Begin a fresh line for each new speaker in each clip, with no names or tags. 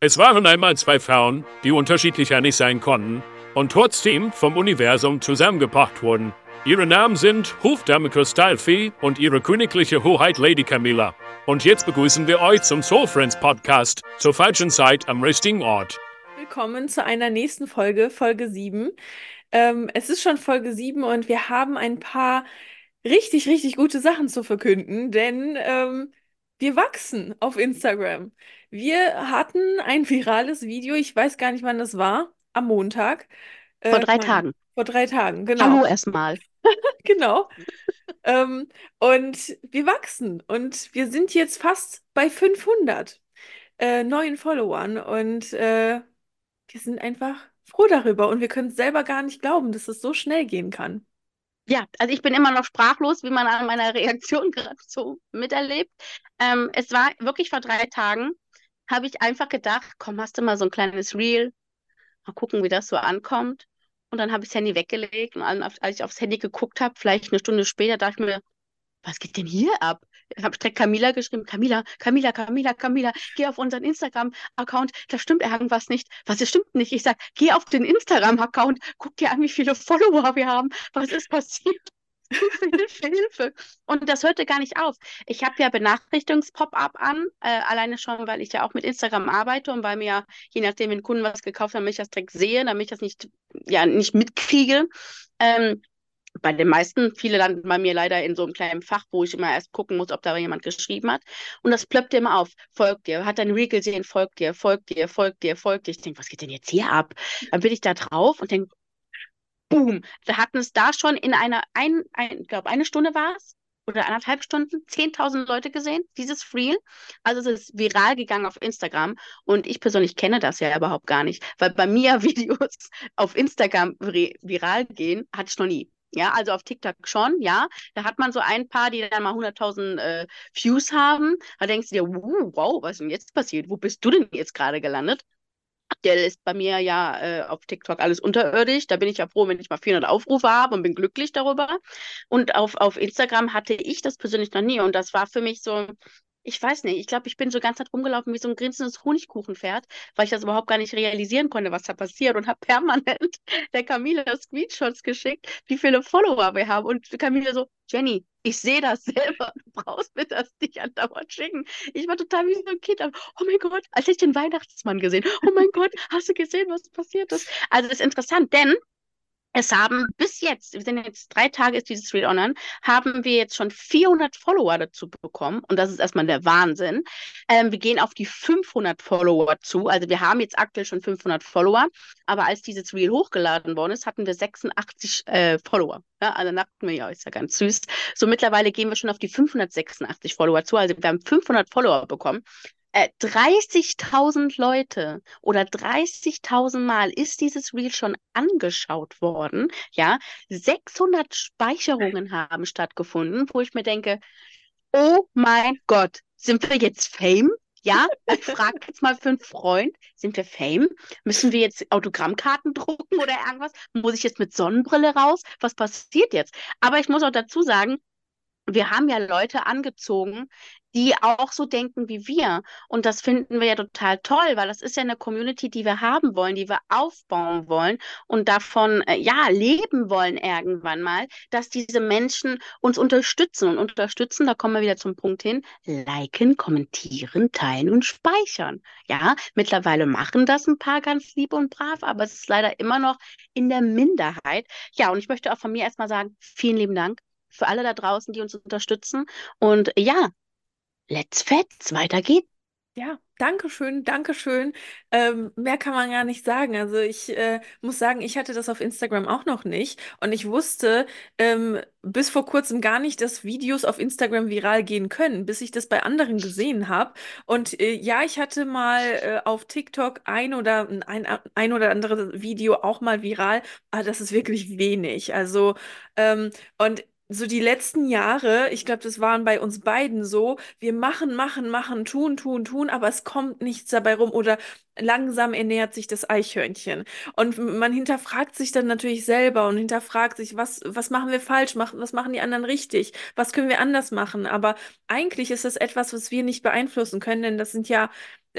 Es waren einmal zwei Frauen, die unterschiedlicher nicht sein konnten und trotzdem vom Universum zusammengebracht wurden. Ihre Namen sind Hofdame Kristallfee und ihre königliche Hoheit Lady Camilla. Und jetzt begrüßen wir euch zum Soul Friends Podcast zur falschen Zeit am richtigen Ort.
Willkommen zu einer nächsten Folge, Folge 7. Ähm, es ist schon Folge 7 und wir haben ein paar richtig, richtig gute Sachen zu verkünden, denn ähm, wir wachsen auf Instagram. Wir hatten ein virales Video, ich weiß gar nicht, wann das war, am Montag.
Vor
Äh,
drei
mein-
Tagen.
Vor drei Tagen, genau.
Hallo erstmal.
Genau. ähm, und wir wachsen und wir sind jetzt fast bei 500 äh, neuen Followern und äh, wir sind einfach froh darüber und wir können es selber gar nicht glauben, dass es so schnell gehen kann.
Ja, also ich bin immer noch sprachlos, wie man an meiner Reaktion gerade so miterlebt. Ähm, es war wirklich vor drei Tagen, habe ich einfach gedacht, komm, hast du mal so ein kleines Reel, mal gucken, wie das so ankommt. Und dann habe ich das Handy weggelegt und als ich aufs Handy geguckt habe, vielleicht eine Stunde später, dachte ich mir, was geht denn hier ab? Ich habe direkt Camila geschrieben, Camila, Camila, Camila, Camila, geh auf unseren Instagram-Account, da stimmt irgendwas nicht. Was, das stimmt nicht? Ich sag, geh auf den Instagram-Account, guck dir an, wie viele Follower wir haben. Was ist passiert? Hilfe, Hilfe. Und das hörte gar nicht auf. Ich habe ja Benachrichtigungs-Pop-up an, äh, alleine schon, weil ich ja auch mit Instagram arbeite und weil mir ja, je nachdem, wenn Kunden was gekauft haben, ich das direkt sehe, damit ich das nicht, ja, nicht mitkriege. Ähm, bei den meisten, viele landen bei mir leider in so einem kleinen Fach, wo ich immer erst gucken muss, ob da jemand geschrieben hat. Und das plöppt immer auf. Folgt dir, hat dein Reel gesehen, folgt dir, folgt dir, folgt dir, folgt dir. Ich denke, was geht denn jetzt hier ab? Dann bin ich da drauf und denke, boom, da hatten es da schon in einer, ein, ein, ich glaube, eine Stunde war es oder anderthalb Stunden, 10.000 Leute gesehen, dieses Reel. Also es ist viral gegangen auf Instagram und ich persönlich kenne das ja überhaupt gar nicht, weil bei mir Videos auf Instagram vi- viral gehen, hatte ich noch nie. Ja, also auf TikTok schon, ja. Da hat man so ein paar, die dann mal 100.000 äh, Views haben. Da denkst du dir, wow, was ist denn jetzt passiert? Wo bist du denn jetzt gerade gelandet? Aktuell ist bei mir ja äh, auf TikTok alles unterirdisch. Da bin ich ja froh, wenn ich mal 400 Aufrufe habe und bin glücklich darüber. Und auf, auf Instagram hatte ich das persönlich noch nie. Und das war für mich so, ich weiß nicht, ich glaube, ich bin so ganz Zeit rumgelaufen wie so ein grinsendes Honigkuchenpferd, weil ich das überhaupt gar nicht realisieren konnte, was da passiert. Und habe permanent der Camila Screenshots geschickt, wie viele Follower wir haben. Und Camila so, Jenny, ich sehe das selber. Du brauchst mir das nicht andauernd schicken. Ich war total wie so ein Kind. Oh mein Gott, als hätte ich den Weihnachtsmann gesehen. Oh mein Gott, hast du gesehen, was passiert ist? Also das ist interessant, denn es haben bis jetzt, wir sind jetzt drei Tage ist dieses Reel online, haben wir jetzt schon 400 Follower dazu bekommen und das ist erstmal der Wahnsinn. Ähm, wir gehen auf die 500 Follower zu, also wir haben jetzt aktuell schon 500 Follower, aber als dieses Reel hochgeladen worden ist, hatten wir 86 äh, Follower. Ja, also dachten wir, ja, ist ja ganz süß. So mittlerweile gehen wir schon auf die 586 Follower zu, also wir haben 500 Follower bekommen. Äh, 30.000 Leute oder 30.000 Mal ist dieses Reel schon angeschaut worden. Ja, 600 Speicherungen haben stattgefunden, wo ich mir denke, oh mein Gott, sind wir jetzt Fame? Ja, ich frage jetzt mal für einen Freund, sind wir Fame? Müssen wir jetzt Autogrammkarten drucken oder irgendwas? Muss ich jetzt mit Sonnenbrille raus? Was passiert jetzt? Aber ich muss auch dazu sagen, wir haben ja Leute angezogen, die auch so denken wie wir. Und das finden wir ja total toll, weil das ist ja eine Community, die wir haben wollen, die wir aufbauen wollen und davon, äh, ja, leben wollen irgendwann mal, dass diese Menschen uns unterstützen. Und unterstützen, da kommen wir wieder zum Punkt hin, liken, kommentieren, teilen und speichern. Ja, mittlerweile machen das ein paar ganz lieb und brav, aber es ist leider immer noch in der Minderheit. Ja, und ich möchte auch von mir erstmal sagen, vielen lieben Dank für alle da draußen, die uns unterstützen. Und ja, let's fetz, weiter geht's.
Ja, danke schön, danke schön. Ähm, mehr kann man gar nicht sagen. Also ich äh, muss sagen, ich hatte das auf Instagram auch noch nicht und ich wusste ähm, bis vor kurzem gar nicht, dass Videos auf Instagram viral gehen können, bis ich das bei anderen gesehen habe. Und äh, ja, ich hatte mal äh, auf TikTok ein oder ein, ein oder andere Video auch mal viral, aber das ist wirklich wenig. Also ähm, und so die letzten Jahre, ich glaube, das waren bei uns beiden so, wir machen, machen, machen, tun, tun, tun, aber es kommt nichts dabei rum oder langsam ernährt sich das Eichhörnchen. Und man hinterfragt sich dann natürlich selber und hinterfragt sich, was, was machen wir falsch, was machen die anderen richtig, was können wir anders machen. Aber eigentlich ist das etwas, was wir nicht beeinflussen können, denn das sind ja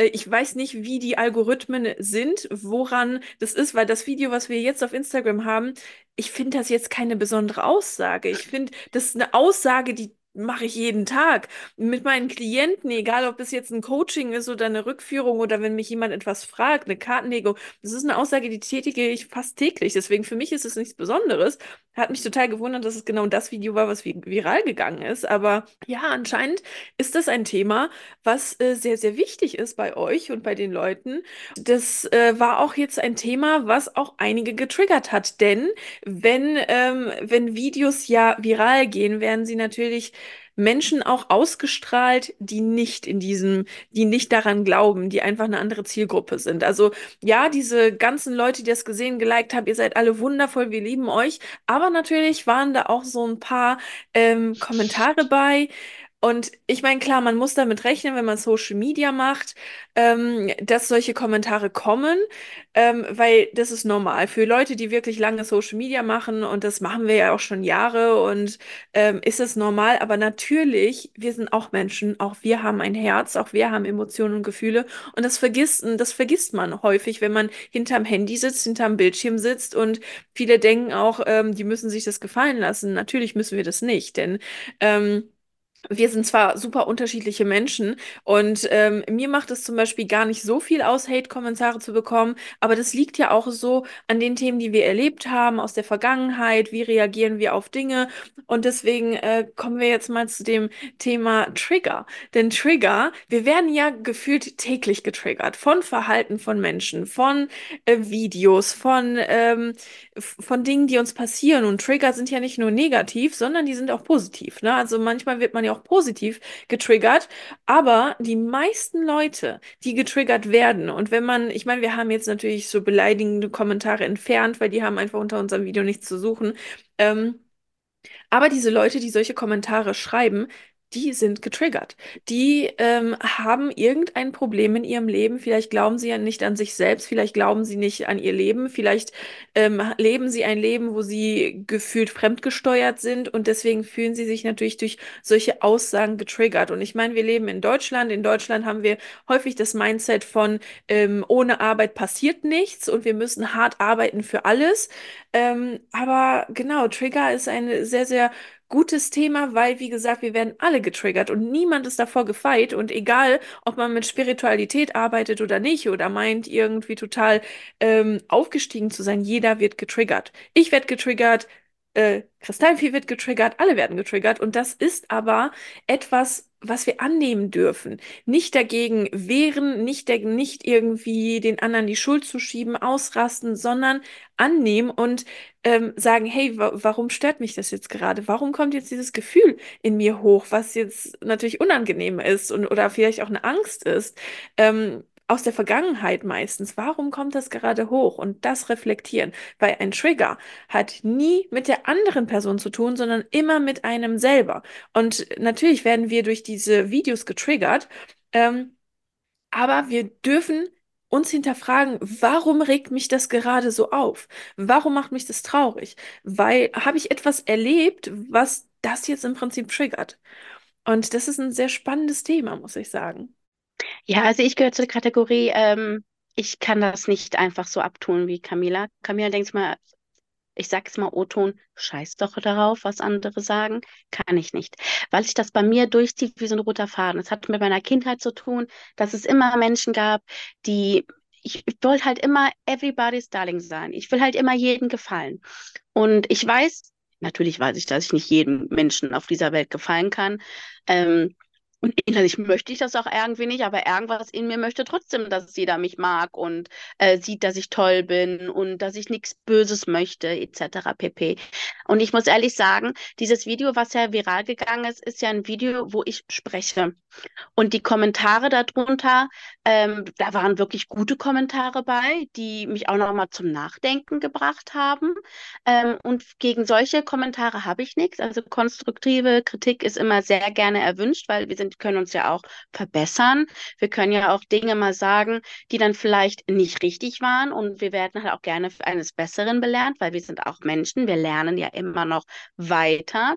ich weiß nicht, wie die Algorithmen sind, woran das ist, weil das Video, was wir jetzt auf Instagram haben, ich finde das jetzt keine besondere Aussage. Ich finde, das ist eine Aussage, die mache ich jeden Tag mit meinen Klienten, egal ob es jetzt ein Coaching ist oder eine Rückführung oder wenn mich jemand etwas fragt, eine Kartenlegung. Das ist eine Aussage, die tätige ich fast täglich. Deswegen für mich ist es nichts Besonderes. Hat mich total gewundert, dass es genau das Video war, was viral gegangen ist. Aber ja, anscheinend ist das ein Thema, was äh, sehr, sehr wichtig ist bei euch und bei den Leuten. Das äh, war auch jetzt ein Thema, was auch einige getriggert hat. Denn wenn, ähm, wenn Videos ja viral gehen, werden sie natürlich Menschen auch ausgestrahlt, die nicht in diesem, die nicht daran glauben, die einfach eine andere Zielgruppe sind. Also ja, diese ganzen Leute, die das gesehen, geliked haben, ihr seid alle wundervoll, wir lieben euch. Aber natürlich waren da auch so ein paar ähm, Kommentare bei, und ich meine, klar, man muss damit rechnen, wenn man Social Media macht, ähm, dass solche Kommentare kommen, ähm, weil das ist normal. Für Leute, die wirklich lange Social Media machen, und das machen wir ja auch schon Jahre, und ähm, ist es normal. Aber natürlich, wir sind auch Menschen, auch wir haben ein Herz, auch wir haben Emotionen und Gefühle. Und das vergisst, das vergisst man häufig, wenn man hinterm Handy sitzt, hinterm Bildschirm sitzt. Und viele denken auch, ähm, die müssen sich das gefallen lassen. Natürlich müssen wir das nicht, denn ähm, wir sind zwar super unterschiedliche Menschen und ähm, mir macht es zum Beispiel gar nicht so viel aus, Hate-Kommentare zu bekommen, aber das liegt ja auch so an den Themen, die wir erlebt haben aus der Vergangenheit, wie reagieren wir auf Dinge und deswegen äh, kommen wir jetzt mal zu dem Thema Trigger. Denn Trigger, wir werden ja gefühlt täglich getriggert von Verhalten von Menschen, von äh, Videos, von, ähm, von Dingen, die uns passieren und Trigger sind ja nicht nur negativ, sondern die sind auch positiv. Ne? Also manchmal wird man ja auch positiv getriggert. Aber die meisten Leute, die getriggert werden, und wenn man, ich meine, wir haben jetzt natürlich so beleidigende Kommentare entfernt, weil die haben einfach unter unserem Video nichts zu suchen. Ähm, aber diese Leute, die solche Kommentare schreiben, die sind getriggert. Die ähm, haben irgendein Problem in ihrem Leben. Vielleicht glauben sie ja nicht an sich selbst, vielleicht glauben sie nicht an ihr Leben, vielleicht ähm, leben sie ein Leben, wo sie gefühlt fremdgesteuert sind und deswegen fühlen sie sich natürlich durch solche Aussagen getriggert. Und ich meine, wir leben in Deutschland. In Deutschland haben wir häufig das Mindset von ähm, ohne Arbeit passiert nichts und wir müssen hart arbeiten für alles. Ähm, aber genau, Trigger ist ein sehr, sehr gutes Thema, weil, wie gesagt, wir werden alle getriggert und niemand ist davor gefeit. Und egal, ob man mit Spiritualität arbeitet oder nicht oder meint, irgendwie total ähm, aufgestiegen zu sein, jeder wird getriggert. Ich werde getriggert, äh, Kristallvieh wird getriggert, alle werden getriggert. Und das ist aber etwas, was wir annehmen dürfen. Nicht dagegen wehren, nicht, der, nicht irgendwie den anderen die Schuld zu schieben, ausrasten, sondern annehmen und ähm, sagen, hey, wa warum stört mich das jetzt gerade? Warum kommt jetzt dieses Gefühl in mir hoch, was jetzt natürlich unangenehm ist und oder vielleicht auch eine Angst ist? Ähm, aus der Vergangenheit meistens. Warum kommt das gerade hoch? Und das reflektieren, weil ein Trigger hat nie mit der anderen Person zu tun, sondern immer mit einem selber. Und natürlich werden wir durch diese Videos getriggert, ähm, aber wir dürfen uns hinterfragen, warum regt mich das gerade so auf? Warum macht mich das traurig? Weil habe ich etwas erlebt, was das jetzt im Prinzip triggert? Und das ist ein sehr spannendes Thema, muss ich sagen.
Ja, also ich gehöre zur Kategorie, ähm, ich kann das nicht einfach so abtun wie Camila. Camila denkt mal, ich sage es mal O-Ton, scheiß doch darauf, was andere sagen. Kann ich nicht. Weil sich das bei mir durchzieht wie so ein roter Faden. Es hat mit meiner Kindheit zu tun, dass es immer Menschen gab, die ich, ich wollte halt immer everybody's darling sein. Ich will halt immer jedem gefallen. Und ich weiß, natürlich weiß ich, dass ich nicht jedem Menschen auf dieser Welt gefallen kann. Ähm, und innerlich möchte ich das auch irgendwie nicht, aber irgendwas in mir möchte trotzdem, dass jeder mich mag und äh, sieht, dass ich toll bin und dass ich nichts Böses möchte, etc. pp. Und ich muss ehrlich sagen, dieses Video, was ja viral gegangen ist, ist ja ein Video, wo ich spreche. Und die Kommentare darunter, ähm, da waren wirklich gute Kommentare bei, die mich auch nochmal zum Nachdenken gebracht haben. Ähm, und gegen solche Kommentare habe ich nichts. Also konstruktive Kritik ist immer sehr gerne erwünscht, weil wir sind sind, können uns ja auch verbessern. Wir können ja auch Dinge mal sagen, die dann vielleicht nicht richtig waren und wir werden halt auch gerne eines Besseren belernt, weil wir sind auch Menschen, wir lernen ja immer noch weiter.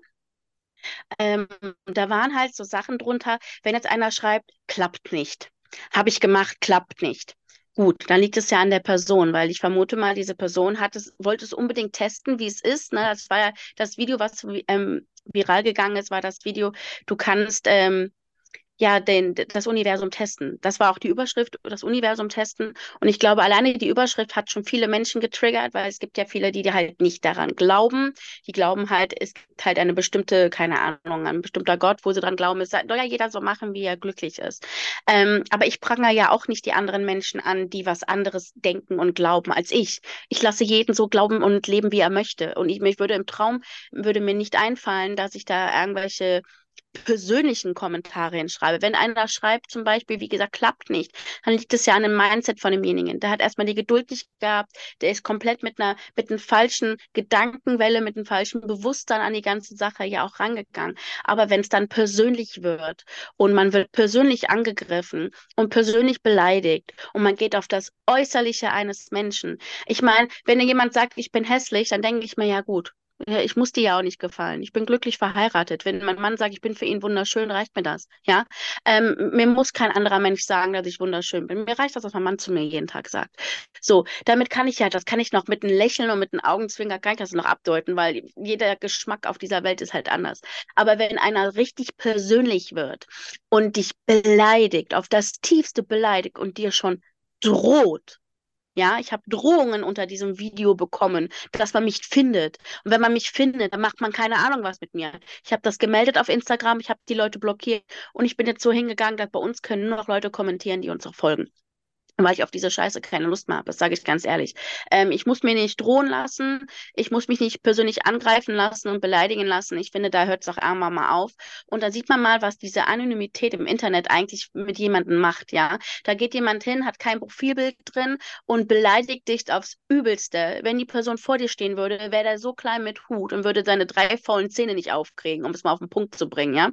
Ähm, da waren halt so Sachen drunter, wenn jetzt einer schreibt, klappt nicht. Habe ich gemacht, klappt nicht. Gut, dann liegt es ja an der Person, weil ich vermute mal, diese Person hat es, wollte es unbedingt testen, wie es ist. Ne? Das war ja das Video, was ähm, viral gegangen ist, war das Video, du kannst ähm, ja den, das Universum testen. Das war auch die Überschrift, das Universum testen. Und ich glaube, alleine die Überschrift hat schon viele Menschen getriggert, weil es gibt ja viele, die halt nicht daran glauben. Die glauben halt, es gibt halt eine bestimmte, keine Ahnung, ein bestimmter Gott, wo sie dran glauben. Es soll ja jeder so machen, wie er glücklich ist. Ähm, aber ich prangere ja auch nicht die anderen Menschen an, die was anderes denken und glauben als ich. Ich lasse jeden so glauben und leben, wie er möchte. Und ich, ich würde im Traum, würde mir nicht einfallen, dass ich da irgendwelche persönlichen Kommentare hinschreibe. Wenn einer schreibt, zum Beispiel, wie gesagt, klappt nicht, dann liegt es ja an dem Mindset von demjenigen. Der hat erstmal die Geduld nicht gehabt, der ist komplett mit einer, mit einer falschen Gedankenwelle, mit einem falschen Bewusstsein an die ganze Sache ja auch rangegangen. Aber wenn es dann persönlich wird und man wird persönlich angegriffen und persönlich beleidigt und man geht auf das Äußerliche eines Menschen. Ich meine, wenn jemand sagt, ich bin hässlich, dann denke ich mir, ja gut, ich muss dir ja auch nicht gefallen. Ich bin glücklich verheiratet. Wenn mein Mann sagt, ich bin für ihn wunderschön, reicht mir das. Ja, ähm, mir muss kein anderer Mensch sagen, dass ich wunderschön bin. Mir reicht das, was mein Mann zu mir jeden Tag sagt. So, damit kann ich ja, das kann ich noch mit einem Lächeln und mit einem Augenzwinger kann ich das noch abdeuten, weil jeder Geschmack auf dieser Welt ist halt anders. Aber wenn einer richtig persönlich wird und dich beleidigt, auf das tiefste beleidigt und dir schon droht, ja, ich habe Drohungen unter diesem Video bekommen, dass man mich findet. Und wenn man mich findet, dann macht man keine Ahnung was mit mir. Ich habe das gemeldet auf Instagram, ich habe die Leute blockiert und ich bin jetzt so hingegangen, dass bei uns können nur noch Leute kommentieren, die uns auch folgen weil ich auf diese Scheiße keine Lust mehr habe. Das sage ich ganz ehrlich. Ähm, ich muss mir nicht drohen lassen. Ich muss mich nicht persönlich angreifen lassen und beleidigen lassen. Ich finde, da hört es auch einmal mal auf. Und da sieht man mal, was diese Anonymität im Internet eigentlich mit jemandem macht. Ja, da geht jemand hin, hat kein Profilbild drin und beleidigt dich aufs Übelste. Wenn die Person vor dir stehen würde, wäre der so klein mit Hut und würde seine drei faulen Zähne nicht aufkriegen, um es mal auf den Punkt zu bringen. Ja,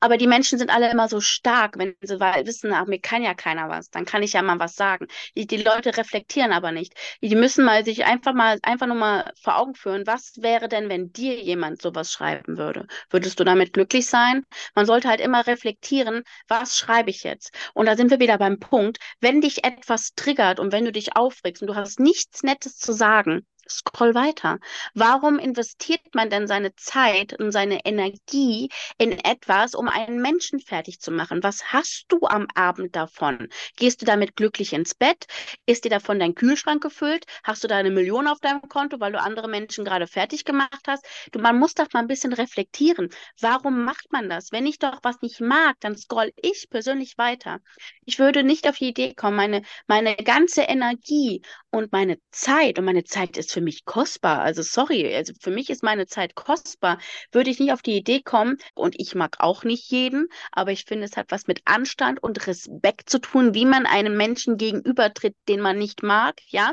aber die Menschen sind alle immer so stark, wenn sie wissen, ach, mir kann ja keiner was. Dann kann ich ja mal was sagen. Die, die Leute reflektieren aber nicht. Die müssen mal sich einfach mal, einfach nur mal vor Augen führen, was wäre denn, wenn dir jemand sowas schreiben würde? Würdest du damit glücklich sein? Man sollte halt immer reflektieren, was schreibe ich jetzt? Und da sind wir wieder beim Punkt, wenn dich etwas triggert und wenn du dich aufregst und du hast nichts Nettes zu sagen, Scroll weiter. Warum investiert man denn seine Zeit und seine Energie in etwas, um einen Menschen fertig zu machen? Was hast du am Abend davon? Gehst du damit glücklich ins Bett? Ist dir davon dein Kühlschrank gefüllt? Hast du da eine Million auf deinem Konto, weil du andere Menschen gerade fertig gemacht hast? Du, man muss doch mal ein bisschen reflektieren. Warum macht man das? Wenn ich doch was nicht mag, dann scroll ich persönlich weiter. Ich würde nicht auf die Idee kommen, meine, meine ganze Energie und meine Zeit, und meine Zeit ist für mich kostbar. Also sorry, also für mich ist meine Zeit kostbar. Würde ich nicht auf die Idee kommen, und ich mag auch nicht jeden, aber ich finde, es hat was mit Anstand und Respekt zu tun, wie man einem Menschen gegenübertritt, den man nicht mag, ja,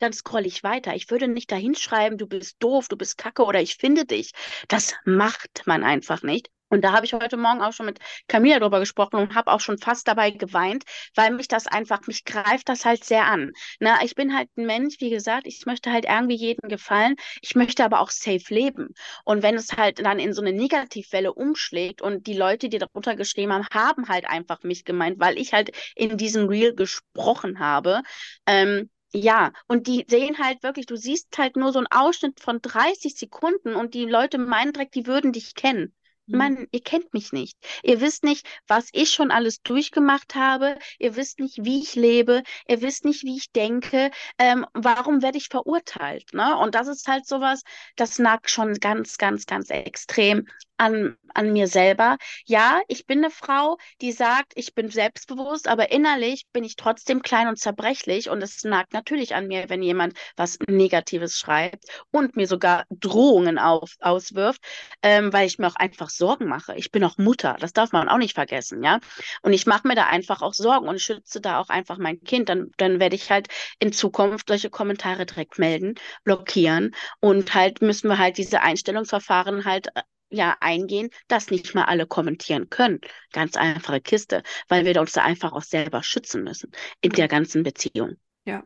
dann scrolle ich weiter. Ich würde nicht dahin schreiben, du bist doof, du bist kacke oder ich finde dich. Das macht man einfach nicht. Und da habe ich heute Morgen auch schon mit Camilla drüber gesprochen und habe auch schon fast dabei geweint, weil mich das einfach, mich greift das halt sehr an. Na, ich bin halt ein Mensch, wie gesagt, ich möchte halt irgendwie jedem gefallen. Ich möchte aber auch safe leben. Und wenn es halt dann in so eine Negativwelle umschlägt und die Leute, die darunter geschrieben haben, haben halt einfach mich gemeint, weil ich halt in diesem Reel gesprochen habe. Ähm, ja, und die sehen halt wirklich, du siehst halt nur so einen Ausschnitt von 30 Sekunden und die Leute meinen direkt, die würden dich kennen. Mhm. Mann, ihr kennt mich nicht. Ihr wisst nicht, was ich schon alles durchgemacht habe. Ihr wisst nicht, wie ich lebe. Ihr wisst nicht, wie ich denke. Ähm, warum werde ich verurteilt? Ne? Und das ist halt sowas, das nagt schon ganz, ganz, ganz extrem an, an mir selber. Ja, ich bin eine Frau, die sagt, ich bin selbstbewusst, aber innerlich bin ich trotzdem klein und zerbrechlich und es nagt natürlich an mir, wenn jemand was Negatives schreibt und mir sogar Drohungen auf, auswirft, ähm, weil ich mir auch einfach Sorgen mache. Ich bin auch Mutter, das darf man auch nicht vergessen, ja. Und ich mache mir da einfach auch Sorgen und schütze da auch einfach mein Kind. Dann, dann werde ich halt in Zukunft solche Kommentare direkt melden, blockieren und halt müssen wir halt diese Einstellungsverfahren halt äh, ja eingehen, dass nicht mal alle kommentieren können. Ganz einfache Kiste, weil wir uns da einfach auch selber schützen müssen in der ganzen Beziehung.
Ja,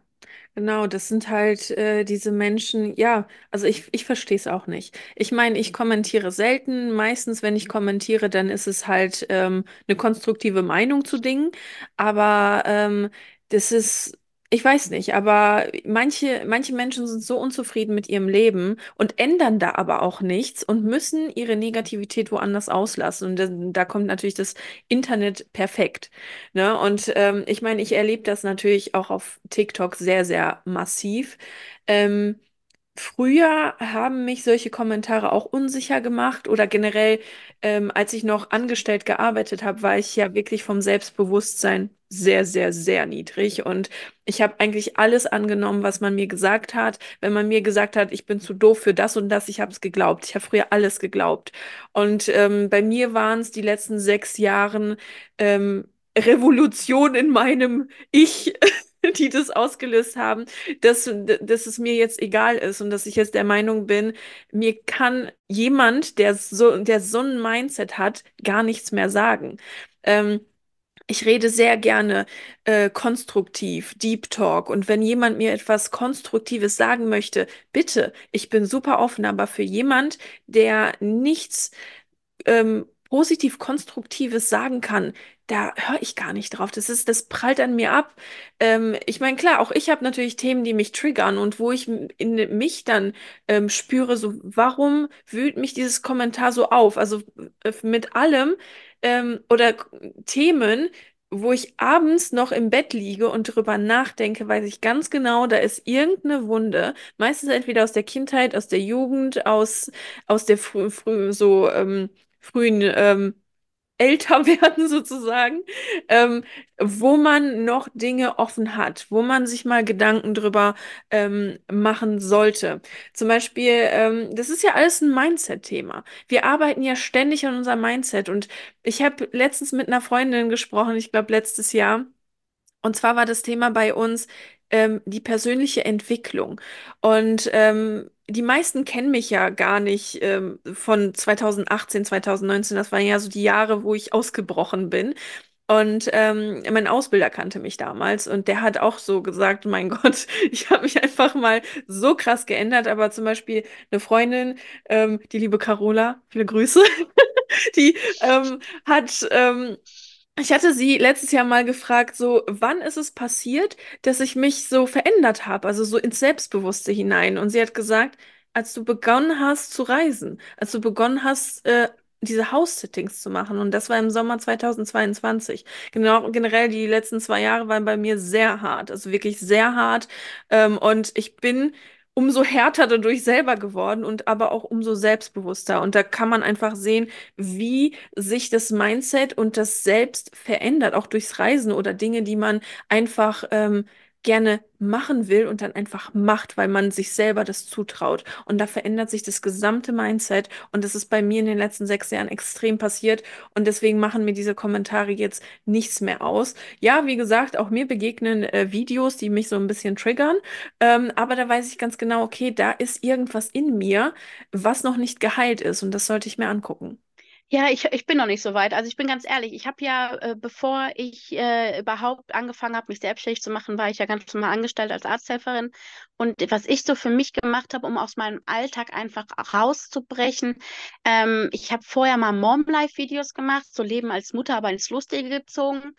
Genau, das sind halt äh, diese Menschen, ja, also ich, ich verstehe es auch nicht. Ich meine, ich kommentiere selten. Meistens, wenn ich kommentiere, dann ist es halt ähm, eine konstruktive Meinung zu Dingen. Aber ähm, das ist, ich weiß nicht, aber manche, manche Menschen sind so unzufrieden mit ihrem Leben und ändern da aber auch nichts und müssen ihre Negativität woanders auslassen. Und da, kommt natürlich das Internet perfekt. Ne? Und ähm, ich meine, ich erlebe das natürlich auch auf TikTok sehr, sehr massiv. Ähm, Früher haben mich solche Kommentare auch unsicher gemacht oder generell, ähm, als ich noch angestellt gearbeitet habe, war ich ja wirklich vom Selbstbewusstsein sehr, sehr, sehr niedrig und ich habe eigentlich alles angenommen, was man mir gesagt hat. Wenn man mir gesagt hat, ich bin zu doof für das und das, ich habe es geglaubt. Ich habe früher alles geglaubt. Und ähm, bei mir waren es die letzten sechs Jahren ähm, Revolution in meinem Ich. die das ausgelöst haben, dass, dass es mir jetzt egal ist und dass ich jetzt der Meinung bin, mir kann jemand, der so, der so ein Mindset hat, gar nichts mehr sagen. Ähm, ich rede sehr gerne äh, konstruktiv, Deep Talk. Und wenn jemand mir etwas Konstruktives sagen möchte, bitte, ich bin super offen, aber für jemand, der nichts ähm, positiv Konstruktives sagen kann, da höre ich gar nicht drauf. Das ist, das prallt an mir ab. Ähm, ich meine, klar, auch ich habe natürlich Themen, die mich triggern und wo ich in mich dann ähm, spüre, so, warum wühlt mich dieses Kommentar so auf? Also äh, mit allem ähm, oder Themen, wo ich abends noch im Bett liege und drüber nachdenke, weiß ich ganz genau, da ist irgendeine Wunde, meistens entweder aus der Kindheit, aus der Jugend, aus, aus der frü frü so ähm, frühen ähm, älter werden sozusagen, ähm, wo man noch Dinge offen hat, wo man sich mal Gedanken drüber ähm, machen sollte. Zum Beispiel, ähm, das ist ja alles ein Mindset-Thema. Wir arbeiten ja ständig an unserem Mindset und ich habe letztens mit einer Freundin gesprochen, ich glaube letztes Jahr. Und zwar war das Thema bei uns ähm, die persönliche Entwicklung. Und ähm, die meisten kennen mich ja gar nicht ähm, von 2018, 2019. Das waren ja so die Jahre, wo ich ausgebrochen bin. Und ähm, mein Ausbilder kannte mich damals und der hat auch so gesagt, mein Gott, ich habe mich einfach mal so krass geändert. Aber zum Beispiel eine Freundin, ähm, die liebe Carola, viele Grüße, die ähm, hat ähm, ich hatte sie letztes Jahr mal gefragt, so, wann ist es passiert, dass ich mich so verändert habe, also so ins Selbstbewusste hinein? Und sie hat gesagt, als du begonnen hast zu reisen, als du begonnen hast, äh, diese House-Sittings zu machen. Und das war im Sommer 2022. Genau, generell die letzten zwei Jahre waren bei mir sehr hart, also wirklich sehr hart. Ähm, und ich bin umso härter dadurch selber geworden und aber auch umso selbstbewusster. Und da kann man einfach sehen, wie sich das Mindset und das Selbst verändert, auch durchs Reisen oder Dinge, die man einfach ähm, gerne machen will und dann einfach macht, weil man sich selber das zutraut. Und da verändert sich das gesamte Mindset. Und das ist bei mir in den letzten sechs Jahren extrem passiert. Und deswegen machen mir diese Kommentare jetzt nichts mehr aus. Ja, wie gesagt, auch mir begegnen äh, Videos, die mich so ein bisschen triggern. Ähm, aber da weiß ich ganz genau, okay, da ist irgendwas in mir, was noch nicht geheilt ist. Und das sollte ich mir angucken.
Ja, ich, ich bin noch nicht so weit. Also ich bin ganz ehrlich, ich habe ja, äh, bevor ich äh, überhaupt angefangen habe, mich selbstständig zu machen, war ich ja ganz normal angestellt als Arzthelferin. Und was ich so für mich gemacht habe, um aus meinem Alltag einfach rauszubrechen, ähm, ich habe vorher mal Mom-Life-Videos gemacht, so Leben als Mutter, aber ins Lustige gezogen.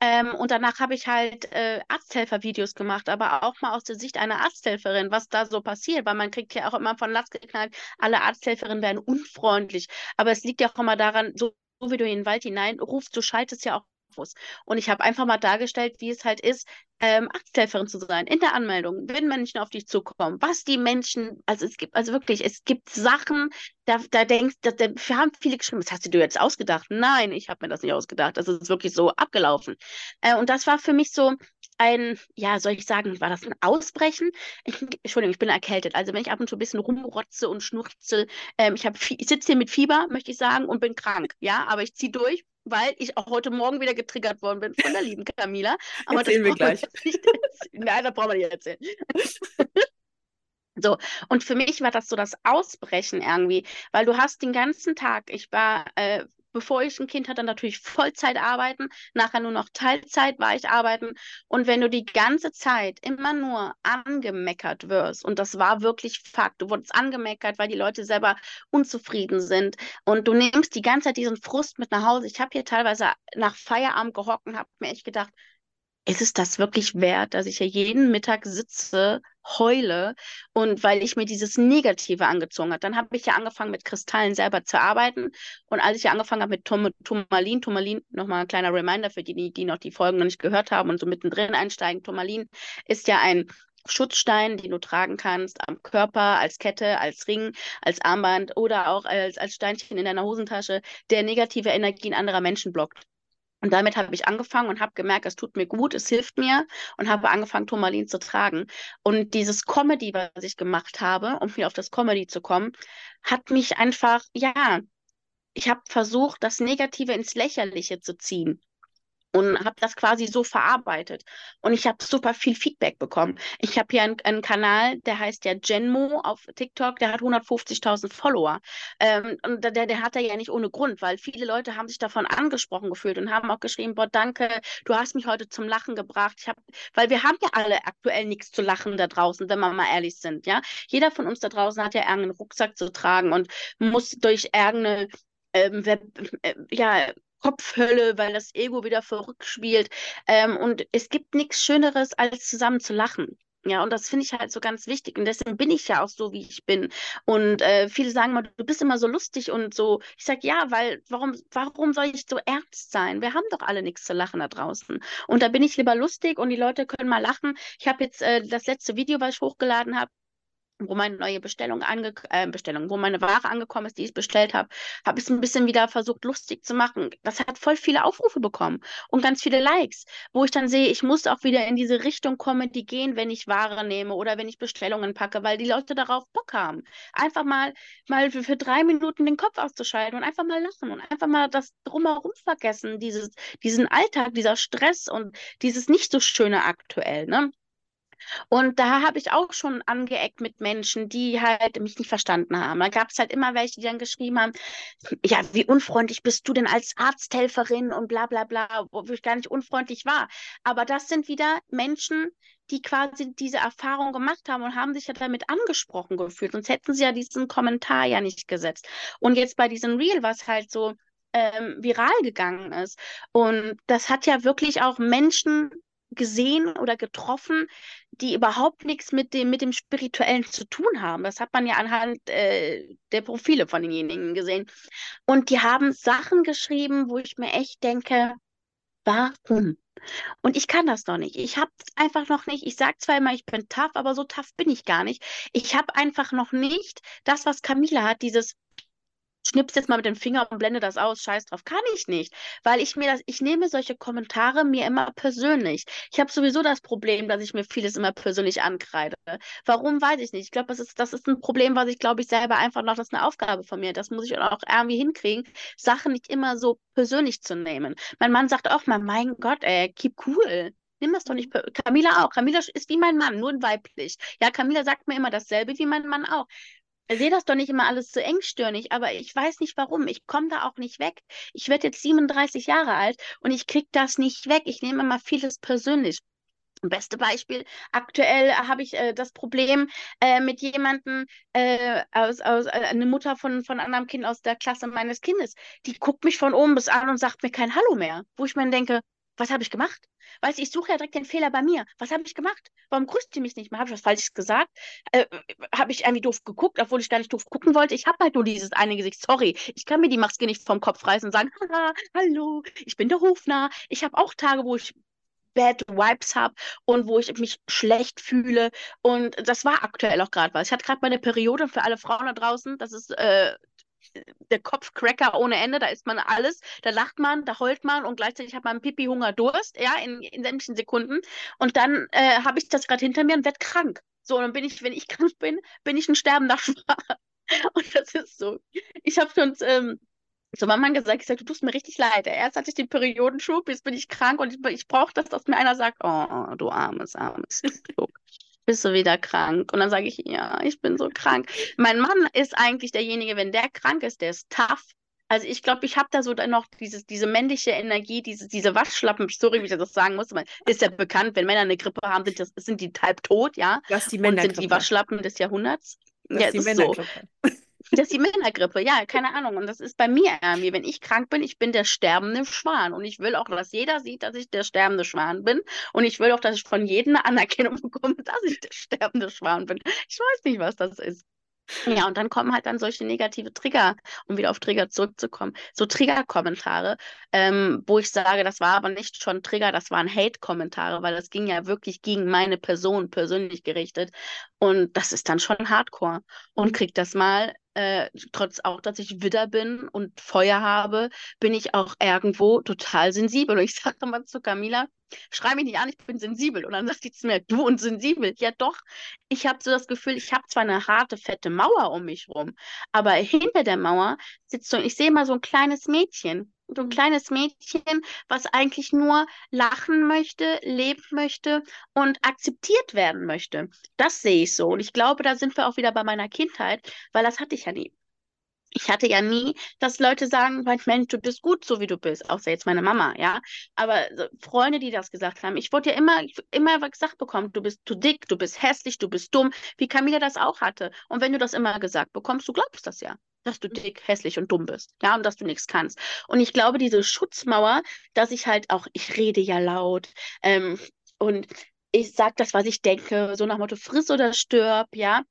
Ähm, und danach habe ich halt äh, Arzthelfer-Videos gemacht, aber auch mal aus der Sicht einer Arzthelferin, was da so passiert, weil man kriegt ja auch immer von Latz geknallt, alle Arzthelferinnen werden unfreundlich. Aber es liegt ja auch immer daran, so, wie du in den Wald hinein rufst, du schaltest ja auch und ich habe einfach mal dargestellt, wie es halt ist, ähm, Arzthelferin zu sein, in der Anmeldung, wenn Menschen auf dich zukommen, was die Menschen, also es gibt, also wirklich, es gibt Sachen, da, da denkst da, da haben viele geschrieben, was hast du dir jetzt ausgedacht? Nein, ich habe mir das nicht ausgedacht, das ist wirklich so abgelaufen. Äh, und das war für mich so ein, ja, soll ich sagen, war das ein Ausbrechen? Ich, Entschuldigung, ich bin erkältet. Also wenn ich ab und zu ein bisschen rumrotze und schnurze, ähm, ich, ich sitze hier mit Fieber, möchte ich sagen, und bin krank, ja, aber ich ziehe durch, weil ich auch heute Morgen wieder getriggert worden bin von der lieben Camila. Aber
Erzählen wir gleich.
Nein, das brauchen wir nicht erzählen. So, und für mich war das so das Ausbrechen irgendwie, weil du hast den ganzen Tag, ich war äh, bevor ich ein Kind hatte, natürlich Vollzeit arbeiten, nachher nur noch Teilzeit war ich arbeiten. Und wenn du die ganze Zeit immer nur angemeckert wirst, und das war wirklich Fakt, du wurdest angemeckert, weil die Leute selber unzufrieden sind und du nimmst die ganze Zeit diesen Frust mit nach Hause. Ich habe hier teilweise nach Feierabend gehockt und habe mir echt gedacht, ist es das wirklich wert, dass ich hier jeden Mittag sitze, heule und weil ich mir dieses Negative angezogen habe. Dann habe ich ja angefangen mit Kristallen selber zu arbeiten und als ich ja angefangen habe mit Tom Turmalin, Turmalin, nochmal ein kleiner Reminder für die, die noch die Folgen noch nicht gehört haben und so mittendrin einsteigen, Turmalin ist ja ein Schutzstein, den du tragen kannst am Körper, als Kette, als Ring, als Armband oder auch als, als Steinchen in deiner Hosentasche, der negative Energien anderer Menschen blockt. Und damit habe ich angefangen und habe gemerkt, es tut mir gut, es hilft mir und habe angefangen, Turmalin zu tragen. Und dieses Comedy, was ich gemacht habe, um wieder auf das Comedy zu kommen, hat mich einfach, ja, ich habe versucht, das Negative ins Lächerliche zu ziehen und habe das quasi so verarbeitet. Und ich habe super viel Feedback bekommen. Ich habe hier einen, einen, Kanal, der heißt ja Genmo auf TikTok, der hat 150.000 Follower. Ähm, und der, der hat er ja nicht ohne Grund, weil viele Leute haben sich davon angesprochen gefühlt und haben auch geschrieben, boah, danke, du hast mich heute zum Lachen gebracht. Ich hab, weil wir haben ja alle aktuell nichts zu lachen da draußen, wenn wir mal ehrlich sind, ja. Jeder von uns da draußen hat ja irgendeinen Rucksack zu tragen und muss durch irgendeine ähm, äh, ja, Kopfhölle, weil das Ego wieder verrückt spielt. Ähm, und es gibt nichts Schöneres, als zusammen zu lachen. Ja, und das finde ich halt so ganz wichtig. Und deswegen bin ich ja auch so, wie ich bin. Und äh, viele sagen mal, du bist immer so lustig und so. Ich sage, ja, weil, warum, warum soll ich so ernst sein? Wir haben doch alle nichts zu lachen da draußen. Und da bin ich lieber lustig und die Leute können mal lachen. Ich habe jetzt äh, das letzte Video, was ich hochgeladen habe, wo meine neue Bestellung, ange äh, Bestellung, wo meine Ware angekommen ist, die ich bestellt habe, habe ich es ein bisschen wieder versucht, lustig zu machen. Das hat voll viele Aufrufe bekommen und ganz viele Likes, wo ich dann sehe, ich muss auch wieder in diese Richtung kommen, die gehen, wenn ich Ware nehme oder wenn ich Bestellungen packe, weil die Leute darauf Bock haben. Einfach mal, mal für, für drei Minuten den Kopf auszuschalten und einfach mal lachen und einfach mal das drumherum vergessen, dieses, diesen Alltag, dieser Stress und dieses nicht so schöne aktuell. Ne? Und da habe ich auch schon angeeckt mit Menschen, die halt mich nicht verstanden haben. Da gab es halt immer welche, die dann geschrieben haben, ja, wie unfreundlich bist du denn als Arzthelferin und bla bla bla, wo ich gar nicht unfreundlich war. Aber das sind wieder Menschen, die quasi diese Erfahrung gemacht haben und haben sich ja damit angesprochen gefühlt. Sonst hätten sie ja diesen Kommentar ja nicht gesetzt. Und jetzt bei diesem Reel, was halt so ähm, viral gegangen ist. Und das hat ja wirklich auch Menschen gesehen oder getroffen, die überhaupt nichts mit dem, mit dem Spirituellen zu tun haben. Das hat man ja anhand äh, der Profile von denjenigen gesehen. Und die haben Sachen geschrieben, wo ich mir echt denke, warum? Und ich kann das noch nicht. Ich habe einfach noch nicht. Ich sage zwar immer, ich bin tough, aber so tough bin ich gar nicht. Ich habe einfach noch nicht das, was Camila hat, dieses schnippst jetzt mal mit dem Finger und blende das aus, scheiß drauf. Kann ich nicht, weil ich mir das, ich nehme solche Kommentare mir immer persönlich. Ich habe sowieso das Problem, dass ich mir vieles immer persönlich ankreide. Warum, weiß ich nicht. Ich glaube, das ist, das ist ein Problem, was ich, glaube ich, selber einfach noch, das ist eine Aufgabe von mir. Das muss ich auch irgendwie hinkriegen, Sachen nicht immer so persönlich zu nehmen. Mein Mann sagt auch mal, mein Gott, ey, keep cool. Nimm das doch nicht. Camila auch. Camila ist wie mein Mann, nur weiblich. Ja, Camila sagt mir immer dasselbe wie mein Mann auch sehe das doch nicht immer alles so engstirnig, aber ich weiß nicht warum. Ich komme da auch nicht weg. Ich werde jetzt 37 Jahre alt und ich kriege das nicht weg. Ich nehme immer vieles persönlich. Beste Beispiel, aktuell habe ich äh, das Problem äh, mit jemandem, äh, aus, aus, äh, eine Mutter von, von einem Kind aus der Klasse meines Kindes, die guckt mich von oben bis an und sagt mir kein Hallo mehr, wo ich mir denke, was habe ich gemacht? Weißt du, ich suche ja direkt den Fehler bei mir. Was habe ich gemacht? Warum grüßt ihr mich nicht mehr? Habe ich was Falsches gesagt? Äh, habe ich irgendwie doof geguckt, obwohl ich gar nicht doof gucken wollte? Ich habe halt nur dieses eine Gesicht. Sorry, ich kann mir die Maske nicht vom Kopf reißen und sagen, Haha, hallo, ich bin der Hofner. Ich habe auch Tage, wo ich Bad Vibes habe und wo ich mich schlecht fühle. Und das war aktuell auch gerade was. Ich hatte gerade meine Periode für alle Frauen da draußen. Das ist äh, der Kopfcracker ohne Ende, da isst man alles, da lacht man, da heult man und gleichzeitig hat man Pipi, Hunger, Durst, ja, in, in sämtlichen Sekunden. Und dann äh, habe ich das gerade hinter mir und werde krank. So, und dann bin ich, wenn ich krank bin, bin ich ein sterbender Schwan. Und das ist so. Ich habe schon ähm, so meinem Mann gesagt, ich sag, du tust mir richtig leid. Erst hatte ich den Periodenschub, jetzt bin ich krank und ich, ich brauche das, dass mir einer sagt, oh, du armes, armes bist du wieder krank? Und dann sage ich, ja, ich bin so krank. Mein Mann ist eigentlich derjenige, wenn der krank ist, der ist tough, Also ich glaube, ich habe da so dann noch dieses, diese männliche Energie, diese, diese Waschlappen-Story, wie ich das sagen muss. Ist ja bekannt, wenn Männer eine Grippe haben, sind, das, sind die halb tot, ja.
Das die
Und sind die Waschlappen des Jahrhunderts.
Das
ja,
ist die
ist so. Das ist die Männergrippe, ja, keine Ahnung. Und das ist bei mir irgendwie, wenn ich krank bin, ich bin der sterbende Schwan. Und ich will auch, dass jeder sieht, dass ich der sterbende Schwan bin. Und ich will auch, dass ich von jedem eine Anerkennung bekomme, dass ich der sterbende Schwan bin. Ich weiß nicht, was das ist. Ja, und dann kommen halt dann solche negative Trigger, um wieder auf Trigger zurückzukommen. So Trigger-Kommentare, ähm, wo ich sage, das war aber nicht schon Trigger, das waren Hate-Kommentare, weil das ging ja wirklich gegen meine Person persönlich gerichtet. Und das ist dann schon Hardcore. Und kriegt das mal äh, trotz auch, dass ich Widder bin und Feuer habe, bin ich auch irgendwo total sensibel. Und ich sage immer zu Camila, schrei mich nicht an, ich bin sensibel. Und dann sagt die zu mir, du und sensibel. Ja doch, ich habe so das Gefühl, ich habe zwar eine harte, fette Mauer um mich rum, aber hinter der Mauer sitzt so, ich sehe mal so ein kleines Mädchen. So ein kleines Mädchen, was eigentlich nur lachen möchte, leben möchte und akzeptiert werden möchte. Das sehe ich so. Und ich glaube, da sind wir auch wieder bei meiner Kindheit, weil das hatte ich ja nie. Ich hatte ja nie, dass Leute sagen, Mensch, du bist gut, so wie du bist, außer jetzt meine Mama, ja. Aber Freunde, die das gesagt haben, ich wurde ja immer, immer gesagt bekommen, du bist zu dick, du bist hässlich, du bist dumm, wie Camilla das auch hatte. Und wenn du das immer gesagt bekommst, du glaubst das ja dass du dick, hässlich und dumm bist, ja, und dass du nichts kannst. Und ich glaube, diese Schutzmauer, dass ich halt auch, ich rede ja laut ähm, und ich sage das, was ich denke, so nach Motto, friss oder stirb, ja,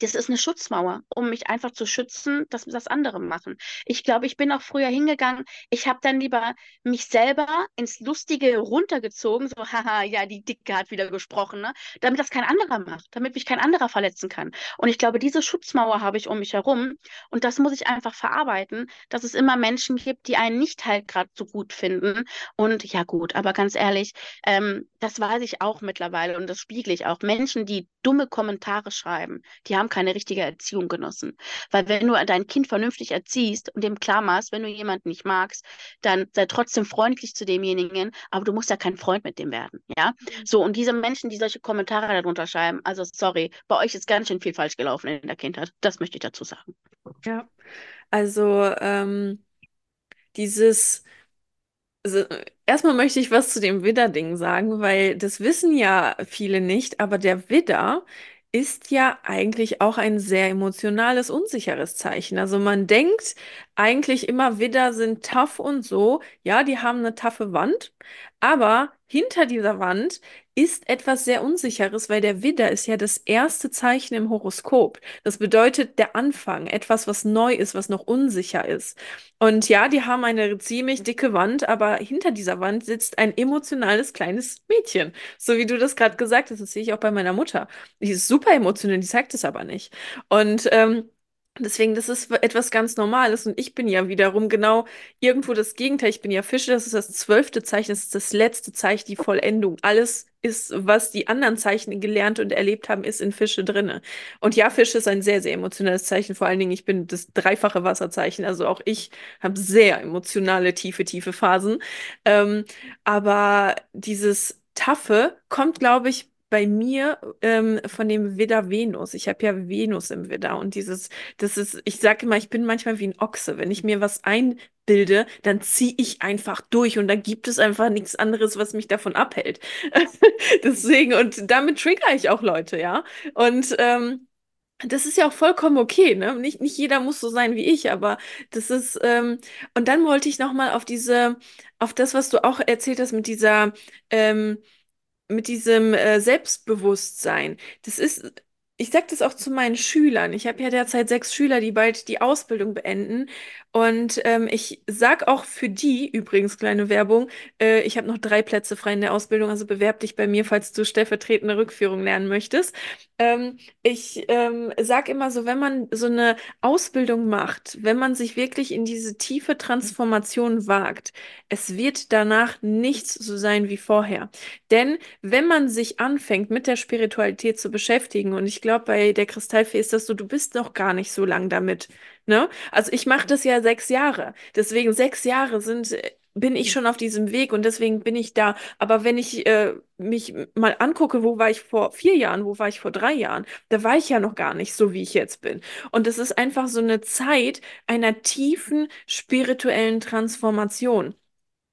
das ist eine Schutzmauer, um mich einfach zu schützen, dass das andere machen. Ich glaube, ich bin auch früher hingegangen, ich habe dann lieber mich selber ins Lustige runtergezogen, so, haha, ja, die Dicke hat wieder gesprochen, ne? damit das kein anderer macht, damit mich kein anderer verletzen kann. Und ich glaube, diese Schutzmauer habe ich um mich herum und das muss ich einfach verarbeiten, dass es immer Menschen gibt, die einen nicht halt gerade so gut finden. Und ja, gut, aber ganz ehrlich, ähm, das weiß ich auch mittlerweile und das spiegle ich auch. Menschen, die dumme Kommentare schreiben, die haben keine richtige Erziehung genossen. Weil wenn du dein Kind vernünftig erziehst und dem klar machst, wenn du jemanden nicht magst, dann sei trotzdem freundlich zu demjenigen, aber du musst ja kein Freund mit dem werden, ja? Mhm. So, und diese Menschen, die solche Kommentare darunter schreiben, also sorry, bei euch ist ganz schön viel falsch gelaufen in der Kindheit. Das möchte ich dazu sagen.
Ja, also ähm, dieses also, erstmal möchte ich was zu dem Widder-Ding sagen, weil das wissen ja viele nicht, aber der Widder ist ja eigentlich auch ein sehr emotionales, unsicheres Zeichen. Also man denkt eigentlich immer, Widder sind tough und so. Ja, die haben eine taffe Wand, aber hinter dieser Wand ist etwas sehr Unsicheres, weil der Widder ist ja das erste Zeichen im Horoskop. Das bedeutet der Anfang, etwas, was neu ist, was noch unsicher ist. Und ja, die haben eine ziemlich dicke Wand, aber hinter dieser Wand sitzt ein emotionales kleines Mädchen. So wie du das gerade gesagt hast, das sehe ich auch bei meiner Mutter. Die ist super emotional, die zeigt es aber nicht. Und ähm, Deswegen, das ist etwas ganz Normales und ich bin ja wiederum genau irgendwo das Gegenteil. Ich bin ja Fische, das ist das zwölfte Zeichen, das ist das letzte Zeichen, die Vollendung. Alles ist, was die anderen Zeichen gelernt und erlebt haben, ist in Fische drinne. Und ja, Fische ist ein sehr, sehr emotionales Zeichen. Vor allen Dingen, ich bin das dreifache Wasserzeichen. Also auch ich habe sehr emotionale, tiefe, tiefe Phasen. Ähm, aber dieses Taffe kommt, glaube ich, bei mir ähm, von dem Widder Venus. Ich habe ja Venus im Widder und dieses, das ist, ich sage immer, ich bin manchmal wie ein Ochse. Wenn ich mir was einbilde, dann ziehe ich einfach durch und da gibt es einfach nichts anderes, was mich davon abhält. Deswegen, und damit triggere ich auch Leute, ja. Und ähm, das ist ja auch vollkommen okay, ne? Nicht, nicht jeder muss so sein wie ich, aber das ist, ähm, und dann wollte ich nochmal auf diese, auf das, was du auch erzählt hast mit dieser, ähm, mit diesem äh, Selbstbewusstsein. Das ist, ich sage das auch zu meinen Schülern. Ich habe ja derzeit sechs Schüler, die bald die Ausbildung beenden. Und ähm, ich sage auch für die, übrigens kleine Werbung, äh, ich habe noch drei Plätze frei in der Ausbildung, also bewerb dich bei mir, falls du stellvertretende Rückführung lernen möchtest. Ähm, ich ähm, sage immer so, wenn man so eine Ausbildung macht, wenn man sich wirklich in diese tiefe Transformation wagt, es wird danach nichts so sein wie vorher. Denn wenn man sich anfängt, mit der Spiritualität zu beschäftigen, und ich glaube, bei der Kristallfee ist das so, du bist noch gar nicht so lang damit. Ne? Also ich mache das ja sechs Jahre. Deswegen sechs Jahre sind bin ich schon auf diesem Weg und deswegen bin ich da. Aber wenn ich äh, mich mal angucke, wo war ich vor vier Jahren, wo war ich vor drei Jahren, da war ich ja noch gar nicht so, wie ich jetzt bin. Und es ist einfach so eine Zeit einer tiefen spirituellen Transformation.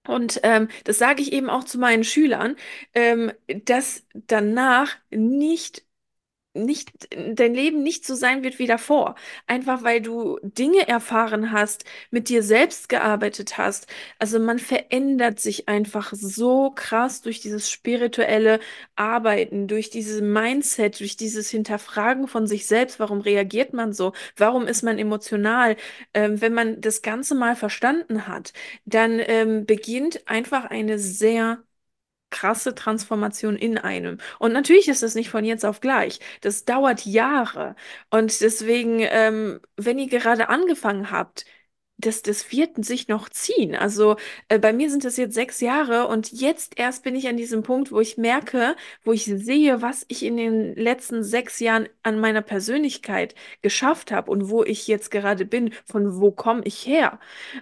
Und ähm, das sage ich eben auch zu meinen Schülern, ähm, dass danach nicht nicht, dein Leben nicht so sein wird wie davor. Einfach weil du Dinge erfahren hast, mit dir selbst gearbeitet hast. Also man verändert sich einfach so krass durch dieses spirituelle Arbeiten, durch dieses Mindset, durch dieses Hinterfragen von sich selbst. Warum reagiert man so? Warum ist man emotional? Ähm, wenn man das Ganze mal verstanden hat, dann ähm, beginnt einfach eine sehr krasse Transformation in einem. Und natürlich ist das nicht von jetzt auf gleich. Das dauert Jahre. Und deswegen, ähm, wenn ihr gerade angefangen habt, das, das wird sich noch ziehen. Also äh, bei mir sind das jetzt sechs Jahre und jetzt erst bin ich an diesem Punkt, wo ich merke, wo ich sehe, was ich in den letzten sechs Jahren an meiner Persönlichkeit geschafft habe und wo ich jetzt gerade bin, von wo komme ich her.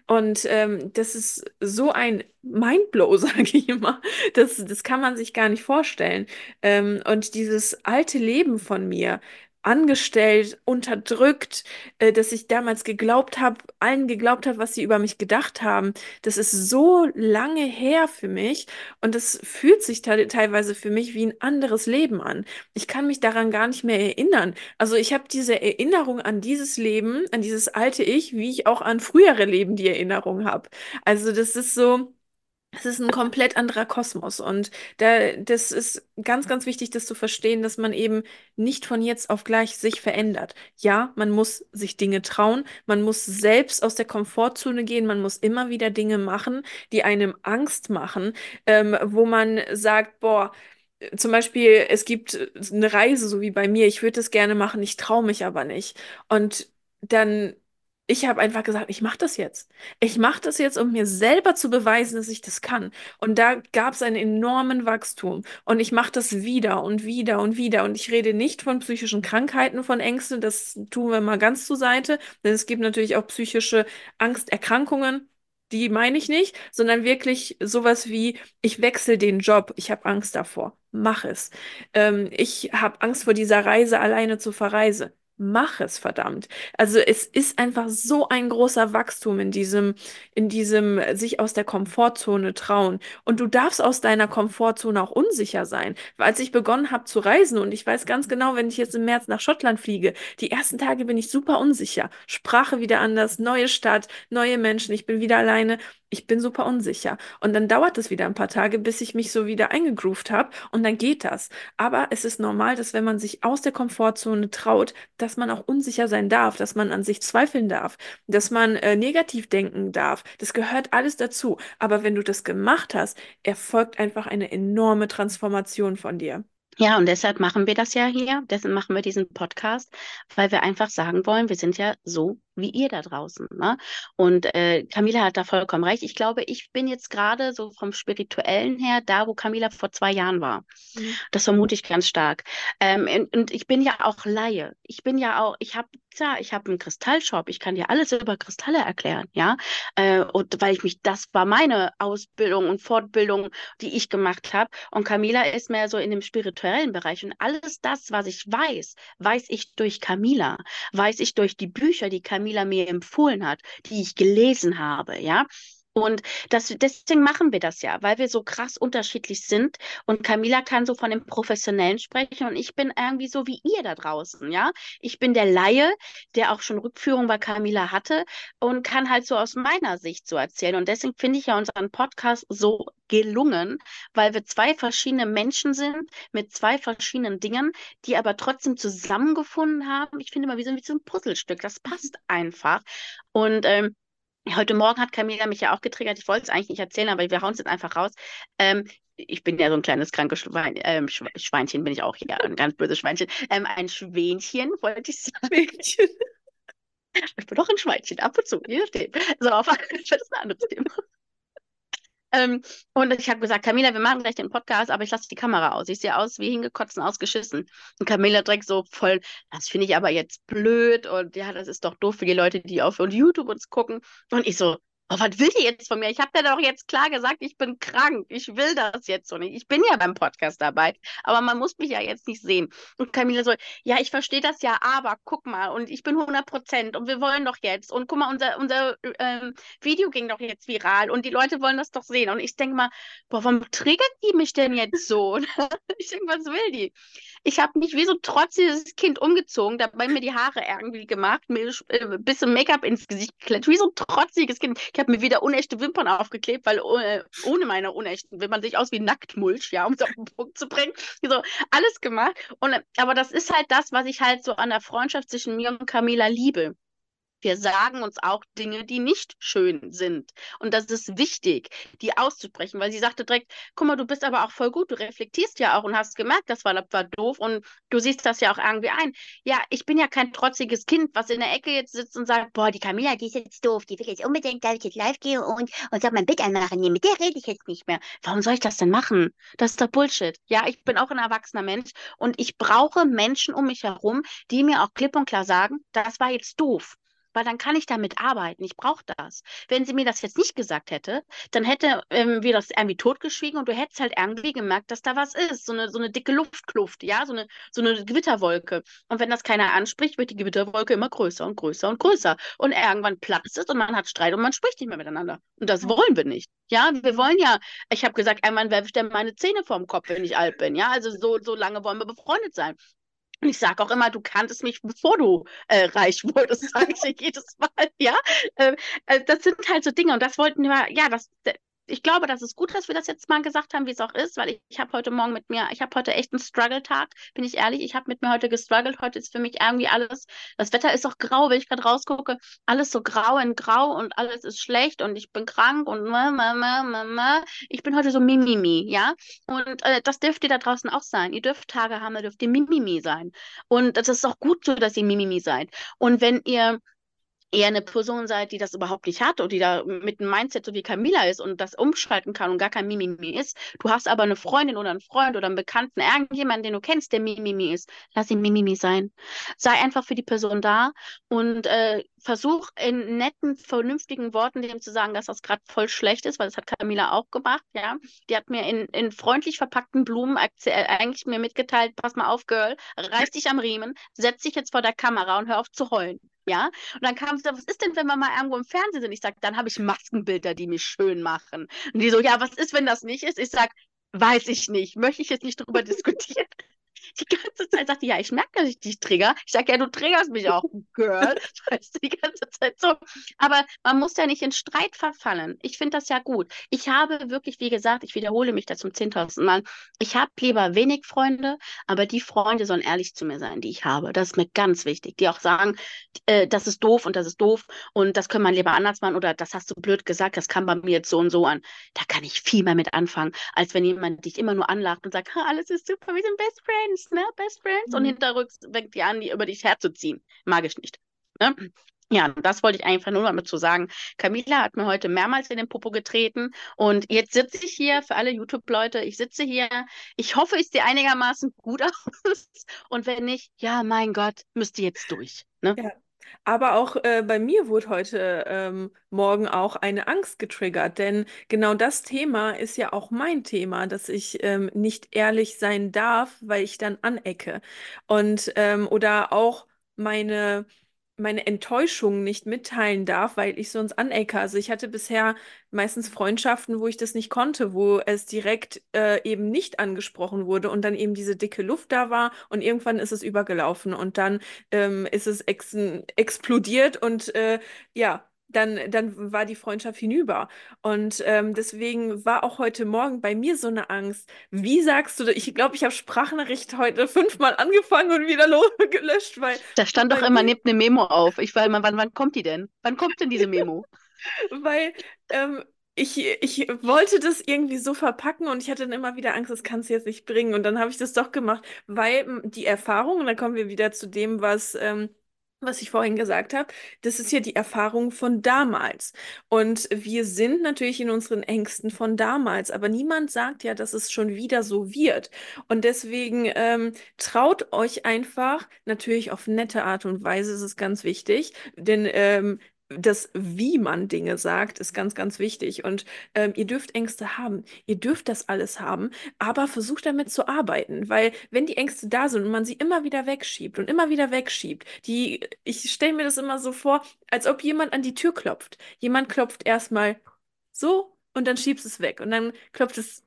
Und ähm, das ist so ein Mindblow, sage ich immer. Das, das kann man sich gar nicht vorstellen. Ähm, und dieses alte Leben von mir, angestellt, unterdrückt, äh, dass ich damals geglaubt habe, allen geglaubt habe, was sie über mich gedacht haben. Das ist so lange her für mich und das fühlt sich te teilweise für mich wie ein anderes Leben an. Ich kann mich daran gar nicht mehr erinnern. Also ich habe diese Erinnerung an dieses Leben, an dieses alte Ich, wie ich auch an frühere Leben die Erinnerung habe. Also das ist so es ist ein komplett anderer Kosmos und da, das ist ganz, ganz wichtig, das zu verstehen, dass man eben nicht von jetzt auf gleich sich verändert. Ja, man muss sich Dinge trauen, man muss selbst aus der Komfortzone gehen, man muss immer wieder Dinge machen, die einem Angst machen, ähm, wo man sagt, boah, zum Beispiel, es gibt eine Reise, so wie bei mir, ich würde es gerne machen, ich traue mich aber nicht. Und dann ich habe einfach gesagt, ich mache das jetzt. Ich mache das jetzt, um mir selber zu beweisen, dass ich das kann. Und da gab es einen enormen Wachstum. Und ich mache das wieder und wieder und wieder. Und ich rede nicht von psychischen Krankheiten, von Ängsten. Das tun wir mal ganz zur Seite. Denn es gibt natürlich auch psychische Angsterkrankungen. Die meine ich nicht, sondern wirklich sowas wie, ich wechsle den Job, ich habe Angst davor, mach es. Ähm, ich habe Angst vor dieser Reise alleine zu verreisen mach es, verdammt. Also es ist einfach so ein großer Wachstum in diesem, in diesem äh, sich aus der Komfortzone trauen. Und du darfst aus deiner Komfortzone auch unsicher sein. Als ich begonnen habe zu reisen und ich weiß ganz genau, wenn ich jetzt im März nach Schottland fliege, die ersten Tage bin ich super unsicher. Sprache wieder anders, neue Stadt, neue Menschen, ich bin wieder alleine ich bin super unsicher. Und dann dauert es wieder ein paar Tage, bis ich mich so wieder eingegroovt habe und dann geht das. Aber es ist normal, dass wenn man sich aus der Komfortzone traut, dass man auch unsicher sein darf, dass man an sich zweifeln darf, dass man äh, negativ denken darf. Das gehört alles dazu. Aber wenn du das gemacht hast, erfolgt einfach eine enorme Transformation von dir.
Ja, und deshalb machen wir das ja hier, deshalb machen wir diesen Podcast, weil wir einfach sagen wollen, wir sind ja so wie ihr da draußen. Ne? Und äh, Camila hat da vollkommen recht. Ich glaube, ich bin jetzt gerade so vom Spirituellen her da, wo Camila vor zwei Jahren war. Mhm. Das vermute ich ganz stark. Ähm, und, und, ich bin ja auch Laie. Ich bin ja auch, ich habe, klar, ich habe einen Kristallshop. Ich kann dir alles über Kristalle erklären, ja. Äh, und weil ich mich, das war meine Ausbildung und Fortbildung, die ich gemacht habe. Und Camila ist mehr so in dem spirituellen Bereich. Und alles das, was ich weiß, weiß ich durch Camila, weiß ich durch die Bücher, die Camila Camila mir empfohlen hat, die ich gelesen habe, ja. Und das, deswegen machen wir das ja, weil wir so krass unterschiedlich sind. Und Camila kann so von dem Professionellen sprechen und ich bin irgendwie so wie ihr da draußen, ja. Ich bin der Laie, der auch schon Rückführung bei Camila hatte und kann halt so aus meiner Sicht so erzählen. Und deswegen finde ich ja unseren Podcast so gelungen, weil wir zwei verschiedene Menschen sind mit zwei verschiedenen Dingen, die aber trotzdem zusammengefunden haben. Ich finde mal, wir sind wie so ein Puzzlestück. Das passt einfach. Und ähm, Heute Morgen hat Camila mich ja auch getriggert. Ich wollte es eigentlich nicht erzählen, aber wir hauen es jetzt einfach raus. Ähm, ich bin ja so ein kleines krankes Schwein, ähm, Schweinchen, bin ich auch hier, ein ganz böses Schweinchen. Ähm, ein Schwänchen, wollte ich sagen. Ich bin doch ein Schweinchen, ab und zu, je nachdem. So, auf das ist ein anderes Thema. Ähm, und ich habe gesagt, Camila, wir machen gleich den Podcast, aber ich lasse die Kamera aus. Ich sehe aus wie hingekotzt ausgeschissen. Und Camila direkt so voll, das finde ich aber jetzt blöd und ja, das ist doch doof für die Leute, die auf YouTube uns gucken. Und ich so, oh, was will die jetzt von mir? Ich habe dir doch jetzt klar gesagt, ich bin krank. Ich will das jetzt so nicht. Ich bin ja beim Podcast dabei, aber man muss mich ja jetzt nicht sehen. Und Camilla so, ja, ich verstehe das ja, aber guck mal, und ich bin 100 Prozent und wir wollen doch jetzt. Und guck mal, unser, unser ähm, Video ging doch jetzt viral und die Leute wollen das doch sehen. Und ich denke mal, boah, warum triggert die mich denn jetzt so? ich denke, was will die? Ich habe mich wie so trotziges Kind umgezogen, dabei mir die Haare irgendwie gemacht, mir ein äh, bisschen Make-up ins Gesicht geklebt, wie so ein trotziges Kind. Ich habe mir wieder unechte Wimpern aufgeklebt, weil äh, ohne meine unechten Wimpern sehe ich aus wie Nacktmulch, ja, um es auf den Punkt zu bringen. So, alles gemacht. Und, aber das ist halt das, was ich halt so an der Freundschaft zwischen mir und Camila liebe. Wir sagen uns auch Dinge, die nicht schön sind. Und das ist wichtig, die auszusprechen, weil sie sagte direkt, guck mal, du bist aber auch voll gut, du reflektierst ja auch und hast gemerkt, das war, war doof und du siehst das ja auch irgendwie ein. Ja, ich bin ja kein trotziges Kind, was in der Ecke jetzt sitzt und sagt, boah, die Camilla, die ist jetzt doof, die will jetzt unbedingt, dass ich jetzt live gehe und, und soll mein Bett anmachen. Nee, mit der rede ich jetzt nicht mehr. Warum soll ich das denn machen? Das ist doch Bullshit. Ja, ich bin auch ein erwachsener Mensch und ich brauche Menschen um mich herum, die mir auch klipp und klar sagen, das war jetzt doof weil dann kann ich damit arbeiten. Ich brauche das. Wenn sie mir das jetzt nicht gesagt hätte, dann hätte ähm, wir das irgendwie totgeschwiegen und du hättest halt irgendwie gemerkt, dass da was ist. So eine, so eine dicke Luftkluft, ja, so eine, so eine Gewitterwolke. Und wenn das keiner anspricht, wird die Gewitterwolke immer größer und größer und größer. Und irgendwann platzt es und man hat Streit und man spricht nicht mehr miteinander. Und das wollen wir nicht. Ja, wir wollen ja, ich habe gesagt, einmal werfe ich dann meine Zähne vorm Kopf, wenn ich alt bin. Ja, also so, so lange wollen wir befreundet sein. Ich sage auch immer, du kanntest mich, bevor du äh, reich wurdest, sage ich jedes Mal, ja. Ähm, äh, das sind halt so Dinge und das wollten wir, ja, das, ich glaube, das ist gut, dass wir das jetzt mal gesagt haben, wie es auch ist, weil ich, ich habe heute Morgen mit mir, ich habe heute echt einen Struggle-Tag, bin ich ehrlich. Ich habe mit mir heute gestruggelt. Heute ist für mich irgendwie alles, das Wetter ist auch grau, wenn ich gerade rausgucke, alles so grau in grau und alles ist schlecht und ich bin krank und ma, ma, ma, ma, ma. ich bin heute so Mimimi, ja. Und äh, das dürft ihr da draußen auch sein. Ihr dürft Tage haben, da dürft ihr Mimimi sein. Und das ist auch gut so, dass ihr Mimimi seid. Und wenn ihr eher eine Person seid, die das überhaupt nicht hat und die da mit einem Mindset so wie Camila ist und das umschalten kann und gar kein Mimimi ist. Du hast aber eine Freundin oder einen Freund oder einen Bekannten, irgendjemanden, den du kennst, der Mimimi ist. Lass ihn Mimimi sein. Sei einfach für die Person da und äh, versuch in netten, vernünftigen Worten dem zu sagen, dass das gerade voll schlecht ist, weil das hat Camila auch gemacht, ja. Die hat mir in, in freundlich verpackten Blumen äh, eigentlich mir mitgeteilt, pass mal auf, Girl, reiß dich am Riemen, setz dich jetzt vor der Kamera und hör auf zu heulen. Ja, und dann kam sie, was ist denn, wenn wir mal irgendwo im Fernsehen sind? Ich sage, dann habe ich Maskenbilder, die mich schön machen. Und die so, ja, was ist, wenn das nicht ist? Ich sage, weiß ich nicht, möchte ich jetzt nicht darüber diskutieren die ganze Zeit sagte, ja, ich merke, dass ich dich trigger. Ich sage, ja, du triggerst mich auch, Girl. Weißt du, die ganze Zeit so. Aber man muss ja nicht in Streit verfallen. Ich finde das ja gut. Ich habe wirklich, wie gesagt, ich wiederhole mich da zum zehntausendsten Mal, ich habe lieber wenig Freunde, aber die Freunde sollen ehrlich zu mir sein, die ich habe. Das ist mir ganz wichtig. Die auch sagen, äh, das ist doof und das ist doof und das können wir lieber anders machen oder das hast du blöd gesagt, das kam bei mir jetzt so und so an. Da kann ich viel mehr mit anfangen, als wenn jemand dich immer nur anlacht und sagt, alles ist super, wir sind Best Friends Friends, ne? Best Friends. Mhm. Und hinterrücks fängt die an, die über dich herzuziehen. Mag ich nicht. Ne? Ja, das wollte ich einfach nur damit zu sagen. Camila hat mir heute mehrmals in den Popo getreten und jetzt sitze ich hier für alle YouTube-Leute. Ich sitze hier. Ich hoffe, ich sehe einigermaßen gut aus. Und wenn nicht, ja, mein Gott, müsste jetzt durch. Ne?
Ja. Aber auch äh, bei mir wurde heute ähm, Morgen auch eine Angst getriggert, denn genau das Thema ist ja auch mein Thema, dass ich ähm, nicht ehrlich sein darf, weil ich dann anecke. Und ähm, oder auch meine meine Enttäuschung nicht mitteilen darf, weil ich sonst anecke. Also ich hatte bisher meistens Freundschaften, wo ich das nicht konnte, wo es direkt äh, eben nicht angesprochen wurde und dann eben diese dicke Luft da war und irgendwann ist es übergelaufen und dann ähm, ist es ex explodiert und äh, ja, dann, dann war die Freundschaft hinüber. Und ähm, deswegen war auch heute Morgen bei mir so eine Angst. Wie sagst du, ich glaube, ich habe Sprachnachricht heute fünfmal angefangen und wieder gelöscht, weil.
Da stand doch immer neben eine Memo auf. Ich war immer, wann, wann kommt die denn? Wann kommt denn diese Memo?
weil ähm, ich, ich wollte das irgendwie so verpacken und ich hatte dann immer wieder Angst, das kannst du jetzt nicht bringen. Und dann habe ich das doch gemacht, weil die Erfahrung, und dann kommen wir wieder zu dem, was. Ähm, was ich vorhin gesagt habe, das ist ja die Erfahrung von damals. Und wir sind natürlich in unseren Ängsten von damals, aber niemand sagt ja, dass es schon wieder so wird. Und deswegen ähm, traut euch einfach, natürlich auf nette Art und Weise ist es ganz wichtig, denn ähm, das, wie man Dinge sagt, ist ganz, ganz wichtig. Und ähm, ihr dürft Ängste haben. Ihr dürft das alles haben, aber versucht damit zu arbeiten. Weil wenn die Ängste da sind und man sie immer wieder wegschiebt und immer wieder wegschiebt, die, ich stelle mir das immer so vor, als ob jemand an die Tür klopft. Jemand klopft erstmal so und dann schiebst es weg. Und dann klopft es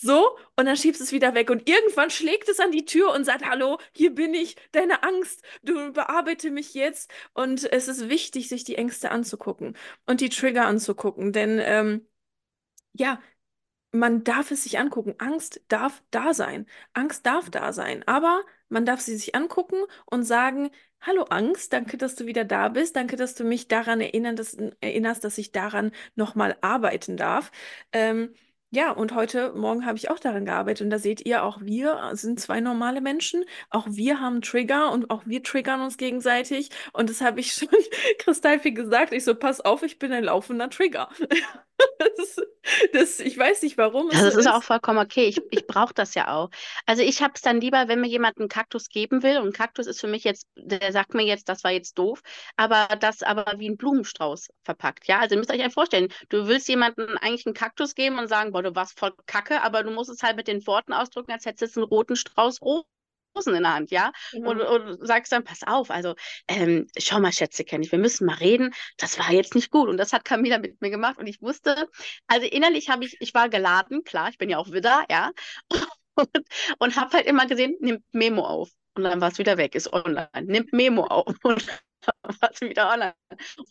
so, und dann schiebst es wieder weg. Und irgendwann schlägt es an die Tür und sagt, hallo, hier bin ich, deine Angst, du bearbeite mich jetzt. Und es ist wichtig, sich die Ängste anzugucken und die Trigger anzugucken. Denn ähm, ja, man darf es sich angucken. Angst darf da sein. Angst darf da sein. Aber man darf sie sich angucken und sagen, Hallo Angst, danke, dass du wieder da bist. Danke, dass du mich daran erinnern, dass, erinnerst, dass ich daran nochmal arbeiten darf. Ähm, ja, und heute Morgen habe ich auch daran gearbeitet und da seht ihr, auch wir sind zwei normale Menschen. Auch wir haben Trigger und auch wir triggern uns gegenseitig. Und das habe ich schon kristallfig gesagt. Ich so, pass auf, ich bin ein laufender Trigger. Das, das, ich weiß nicht, warum es
das
so
ist auch
ist.
vollkommen okay. Ich, ich brauche das ja auch. Also ich habe es dann lieber, wenn mir jemand einen Kaktus geben will. Und Kaktus ist für mich jetzt, der sagt mir jetzt, das war jetzt doof, aber das aber wie ein Blumenstrauß verpackt. Ja, also ihr müsst euch ja vorstellen, du willst jemandem eigentlich einen Kaktus geben und sagen, boah, du warst voll Kacke, aber du musst es halt mit den Worten ausdrücken, als hättest du einen roten Strauß Rosen in der Hand, ja, und,
Genau.
und sagst dann, pass auf, also ähm, schau mal, Schätzchen, wir müssen mal reden, das war jetzt nicht gut. Und das hat Camila mit mir gemacht und ich wusste, also innerlich habe ich, ich war geladen, klar, ich bin ja auch Widder, ja, und, und habe halt immer gesehen, nimmt Memo auf. Und dann war es wieder weg, ist online. Nimmt Memo auf. Und dann war es wieder online.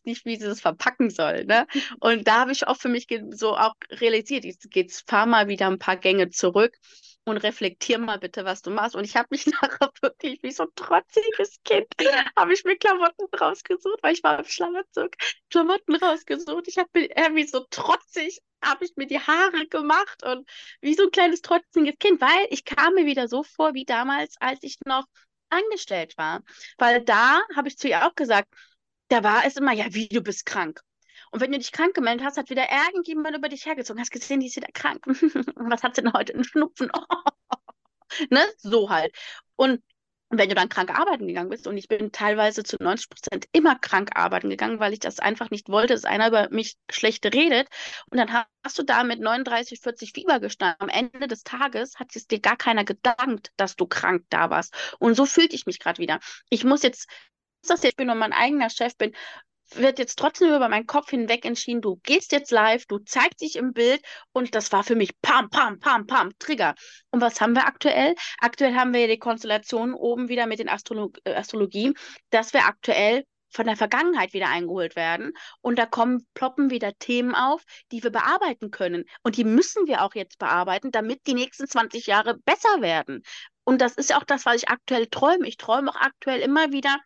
Nicht, wie sie das verpacken soll. Ne? Und da habe ich auch für mich so auch realisiert, jetzt geht's, fahr mal wieder ein paar Gänge zurück und reflektier mal bitte, was du machst. Und ich habe mich nachher wirklich wie so ein trotziges Kind, habe ich mir Klamotten rausgesucht, weil ich war im Schlafanzug, Klamotten rausgesucht. Ich habe mir äh, wie so trotzig, habe ich mir die Haare gemacht und wie so ein kleines trotziges Kind, weil ich kam mir wieder so vor wie damals, als ich noch angestellt war. Weil da habe ich zu ihr auch gesagt, da war es immer, ja, wie, du bist krank. Und wenn du dich krank gemeldet hast, hat wieder irgendjemand über dich hergezogen. Hast gesehen, die ist wieder krank. Was hat sie denn heute? Einen Schnupfen. ne? So halt. Und wenn du dann krank arbeiten gegangen bist, und ich bin teilweise zu 90 Prozent immer krank arbeiten gegangen, weil ich das einfach nicht wollte, dass einer über mich schlecht redet. Und dann hast du da mit 39, 40 Fieber gestanden. Am Ende des Tages hat es dir gar keiner gedankt, dass du krank da warst. Und so fühlte ich mich gerade wieder. Ich muss jetzt, dass ich bin und mein eigener Chef bin, wird jetzt trotzdem über meinen Kopf hinweg entschieden, du gehst jetzt live, du zeigst dich im Bild und das war für mich pam, pam, pam, pam, Trigger. Und was haben wir aktuell? Aktuell haben wir die Konstellation oben wieder mit den Astrolo äh, Astrologie, dass wir aktuell von der Vergangenheit wieder eingeholt werden und da kommen, ploppen wieder Themen auf, die wir bearbeiten können. Und die müssen wir auch jetzt bearbeiten, damit die nächsten 20 Jahre besser werden. Und das ist ja auch das, was ich aktuell träume. Ich träume auch aktuell immer wieder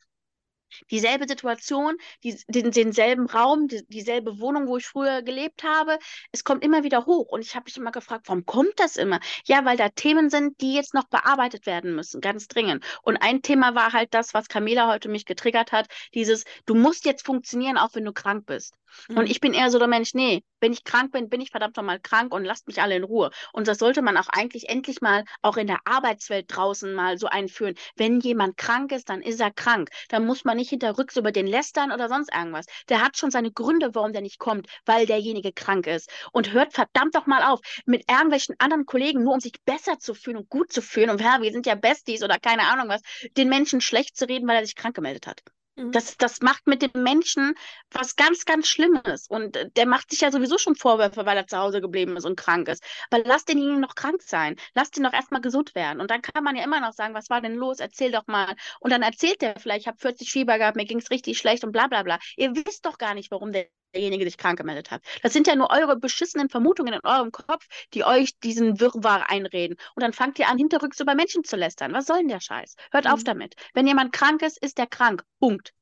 dieselbe Situation, die, den, denselben Raum, die, dieselbe Wohnung, wo ich früher gelebt habe. Es kommt immer wieder hoch. Und ich habe mich immer gefragt, warum kommt das immer? Ja, weil da Themen sind, die jetzt noch bearbeitet werden müssen, ganz dringend. Und ein Thema war halt das, was Camila heute mich getriggert hat, dieses, du musst jetzt funktionieren, auch wenn du krank bist. Und
Mhm.
ich bin eher so der Mensch, nee, wenn ich krank bin, bin ich verdammt nochmal krank und lasst mich alle in Ruhe. Und das sollte man auch eigentlich endlich mal auch in der Arbeitswelt draußen mal so einführen. Wenn jemand krank ist, dann ist er krank. Dann muss man nicht hinterrücks über den lästern oder sonst irgendwas. Der hat schon seine Gründe, warum der nicht kommt, weil derjenige krank ist. Und hört verdammt doch mal auf, mit irgendwelchen anderen Kollegen, nur um sich besser zu fühlen und gut zu fühlen und ja, wir sind ja Besties oder keine Ahnung was, den Menschen schlecht zu reden, weil er sich krank gemeldet hat.
Mhm.
Das, das macht mit dem Menschen was ganz, ganz Schlimmes. Und äh, der macht sich ja sowieso schon Vorwürfe, weil er zu Hause geblieben ist und krank ist. Aber lass denjenigen noch krank sein. Lass den doch erstmal gesund werden. Und dann kann man ja immer noch sagen, was war denn los? Erzähl doch mal. Und dann erzählt der vielleicht, ich habe 40 Fieber gehabt, mir ging es richtig schlecht und bla bla bla. Ihr wisst doch gar nicht, warum der derjenige sich krank gemeldet hat. Das sind ja nur eure beschissenen Vermutungen in eurem Kopf, die euch diesen Wirrwarr einreden. Und dann fangt ihr an, hinterrücks über Menschen zu lästern. Was soll denn der Scheiß? Hört auf
Mhm.
damit. Wenn jemand krank ist, ist der krank. Punkt.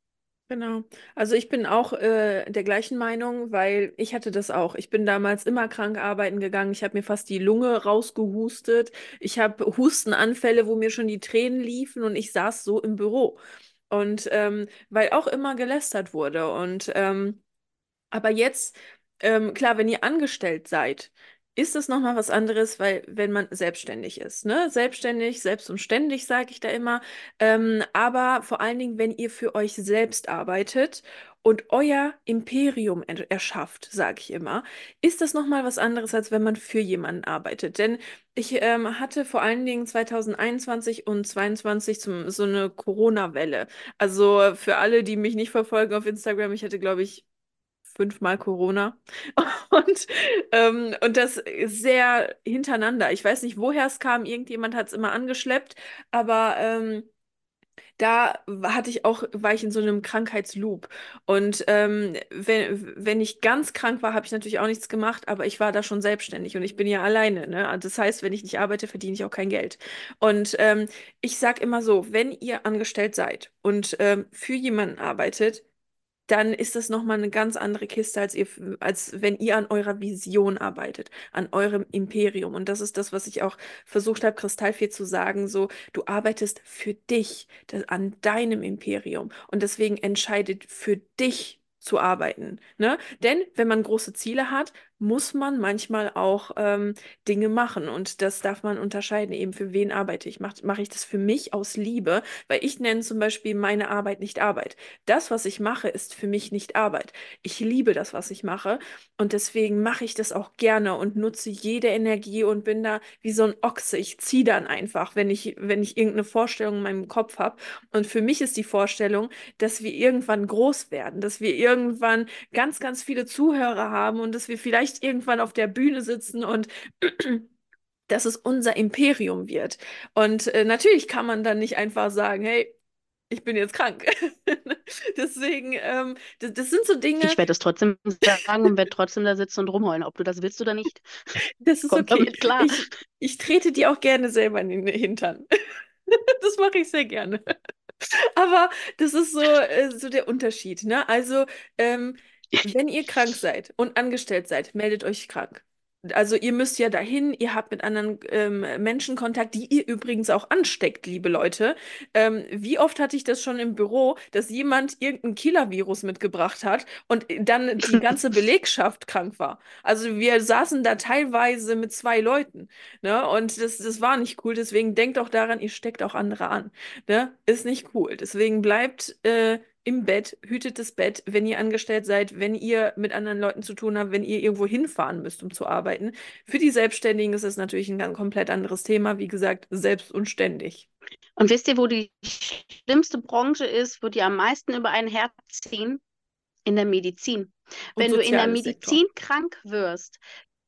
Genau. Also ich bin auch äh, der gleichen Meinung, weil ich hatte das auch. Ich bin damals immer krank arbeiten gegangen. Ich habe mir fast die Lunge rausgehustet. Ich habe Hustenanfälle, wo mir schon die Tränen liefen und ich saß so im Büro. Und ähm, weil auch immer gelästert wurde. Und ähm, aber jetzt, ähm, klar, wenn ihr angestellt seid, ist das nochmal was anderes, weil wenn man selbstständig ist, ne? Selbstständig, selbst sage ich da immer. Ähm, aber vor allen Dingen, wenn ihr für euch selbst arbeitet und euer Imperium erschafft, sage ich immer, ist das nochmal was anderes, als wenn man für jemanden arbeitet. Denn ich ähm, hatte vor allen Dingen 2021 und 2022 zum, so eine Corona-Welle. Also für alle, die mich nicht verfolgen auf Instagram, ich hatte, glaube ich, fünfmal Corona. Und, ähm, und das sehr hintereinander. Ich weiß nicht, woher es kam. Irgendjemand hat es immer angeschleppt, aber ähm, da hatte ich auch, war ich in so einem Krankheitsloop. Und ähm, wenn, wenn ich ganz krank war, habe ich natürlich auch nichts gemacht, aber ich war da schon selbstständig und ich bin ja alleine. Ne? Also das heißt, wenn ich nicht arbeite, verdiene ich auch kein Geld. Und ähm, ich sage immer so, wenn ihr angestellt seid und ähm, für jemanden arbeitet, dann ist das nochmal eine ganz andere Kiste, als, ihr, als wenn ihr an eurer Vision arbeitet, an eurem Imperium. Und das ist das, was ich auch versucht habe, Kristallfee zu sagen, so, du arbeitest für dich, das, an deinem Imperium. Und deswegen entscheidet für dich zu arbeiten. Ne? Denn wenn man große Ziele hat, muss man manchmal auch ähm, Dinge machen und das darf man unterscheiden, eben für wen arbeite ich. Mache mach ich das für mich aus Liebe, weil ich nenne zum Beispiel meine Arbeit nicht Arbeit. Das, was ich mache, ist für mich nicht Arbeit. Ich liebe das, was ich mache und deswegen mache ich das auch gerne und nutze jede Energie und bin da wie so ein Ochse. Ich ziehe dann einfach, wenn ich, wenn ich irgendeine Vorstellung in meinem Kopf habe. Und für mich ist die Vorstellung, dass wir irgendwann groß werden, dass wir irgendwann ganz, ganz viele Zuhörer haben und dass wir vielleicht vielleicht irgendwann auf der Bühne sitzen und dass es unser Imperium wird. Und äh, natürlich kann man dann nicht einfach sagen, hey, ich bin jetzt krank. Deswegen, ähm, das, das, sind so Dinge.
Ich werde es trotzdem sagen und werde trotzdem da sitzen und rumheulen, ob du das willst oder nicht.
Das ist Kommt okay. klar. Ich, ich, trete dir auch gerne selber in den Hintern. das mache ich sehr gerne. Aber das ist so, äh, so der Unterschied. Ne? Also, ähm, wenn ihr krank seid und angestellt seid, meldet euch krank. Also ihr müsst ja dahin, ihr habt mit anderen ähm, Menschen Kontakt, die ihr übrigens auch ansteckt, liebe Leute. Ähm, wie oft hatte ich das schon im Büro, dass jemand irgendein Killer-Virus mitgebracht hat und dann die ganze Belegschaft krank war. Also wir saßen da teilweise mit zwei Leuten. Ne? Und das, das war nicht cool. Deswegen denkt auch daran, ihr steckt auch andere an. Ne? Ist nicht cool. Deswegen bleibt äh, im Bett, hütet das Bett, wenn ihr angestellt seid, wenn ihr mit anderen Leuten zu tun habt, wenn ihr irgendwo hinfahren müsst, um zu arbeiten. Für die Selbstständigen ist es natürlich ein ganz komplett anderes Thema. Wie gesagt, selbst und ständig.
Und wisst ihr, wo die schlimmste Branche ist, wo die am meisten über ein Herz ziehen? In der Medizin. Wenn du in der Medizin Sektor. krank wirst,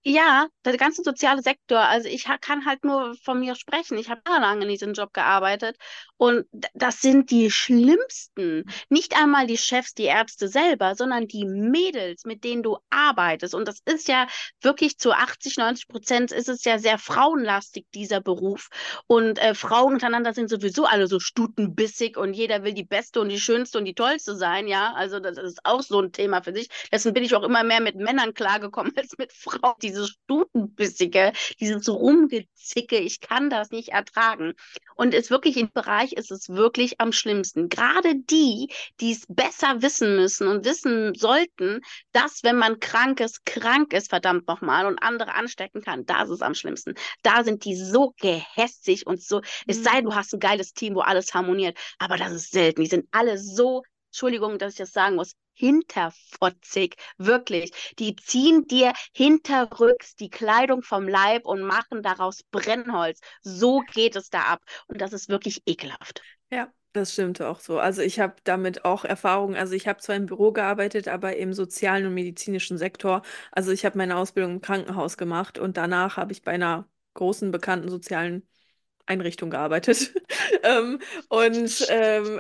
ja, der ganze soziale Sektor. Also ich kann halt nur von mir sprechen. Ich habe lange in diesem Job gearbeitet und das sind die schlimmsten. Nicht einmal die Chefs, die Ärzte selber, sondern die Mädels, mit denen du arbeitest. Und das ist ja wirklich zu 80, 90 Prozent ist es ja sehr frauenlastig, dieser Beruf. Und äh, Frauen untereinander sind sowieso alle so stutenbissig und jeder will die Beste und die Schönste und die Tollste sein. Ja, also das ist auch so ein Thema für sich. Deswegen bin ich auch immer mehr mit Männern klargekommen als mit Frauen, die dieses Stutenbissige, dieses Rumgezicke, ich kann das nicht ertragen. Und es wirklich im Bereich ist es wirklich am schlimmsten. Gerade die, die es besser wissen müssen und wissen sollten, dass wenn man krank ist, krank ist, verdammt nochmal, und andere anstecken kann, da ist es am schlimmsten. Da sind die so gehässig und so, mhm. es sei, du hast ein geiles Team, wo alles harmoniert, aber das ist selten. Die sind alle so Entschuldigung, dass ich das sagen muss, hinterfotzig, wirklich. Die ziehen dir hinterrücks die Kleidung vom Leib und machen daraus Brennholz. So geht es da ab. Und das ist wirklich ekelhaft.
Ja, das stimmt auch so. Also ich habe damit auch Erfahrung. Also ich habe zwar im Büro gearbeitet, aber im sozialen und medizinischen Sektor. Also ich habe meine Ausbildung im Krankenhaus gemacht und danach habe ich bei einer großen bekannten sozialen Einrichtung gearbeitet. ähm, und ähm,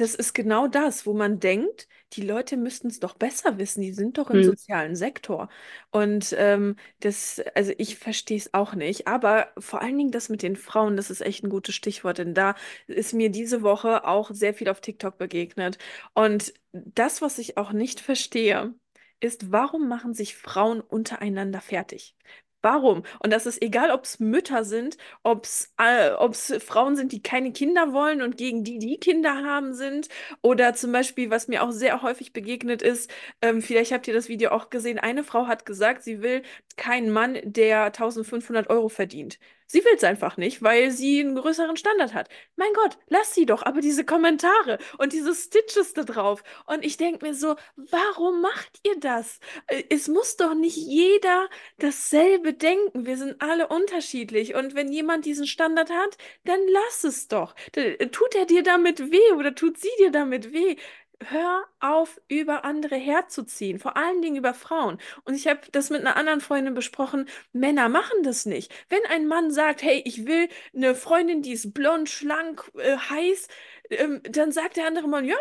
das ist genau das, wo man denkt, die Leute müssten es doch besser wissen, die sind doch im hm. sozialen Sektor. Und ähm, das, also ich verstehe es auch nicht, aber vor allen Dingen das mit den Frauen, das ist echt ein gutes Stichwort, denn da ist mir diese Woche auch sehr viel auf TikTok begegnet. Und das, was ich auch nicht verstehe, ist, warum machen sich Frauen untereinander fertig? Warum? Und das ist egal, ob es Mütter sind, ob es äh, Frauen sind, die keine Kinder wollen und gegen die, die Kinder haben sind. Oder zum Beispiel, was mir auch sehr häufig begegnet ist, ähm, vielleicht habt ihr das Video auch gesehen, eine Frau hat gesagt, sie will keinen Mann, der 1500 Euro verdient. Sie will es einfach nicht, weil sie einen größeren Standard hat. Mein Gott, lass sie doch. Aber diese Kommentare und diese Stitches da drauf. Und ich denke mir so, warum macht ihr das? Äh, es muss doch nicht jeder dasselbe denken. Wir sind alle unterschiedlich. Und wenn jemand diesen Standard hat, dann lass es doch. Tut er dir damit weh oder tut sie dir damit weh? Hör auf, über andere herzuziehen, vor allen Dingen über Frauen. Und ich habe das mit einer anderen Freundin besprochen, Männer machen das nicht. Wenn ein Mann sagt, hey, ich will eine Freundin, die ist blond, schlank, äh, heiß, ähm, dann sagt der andere Mann, ja,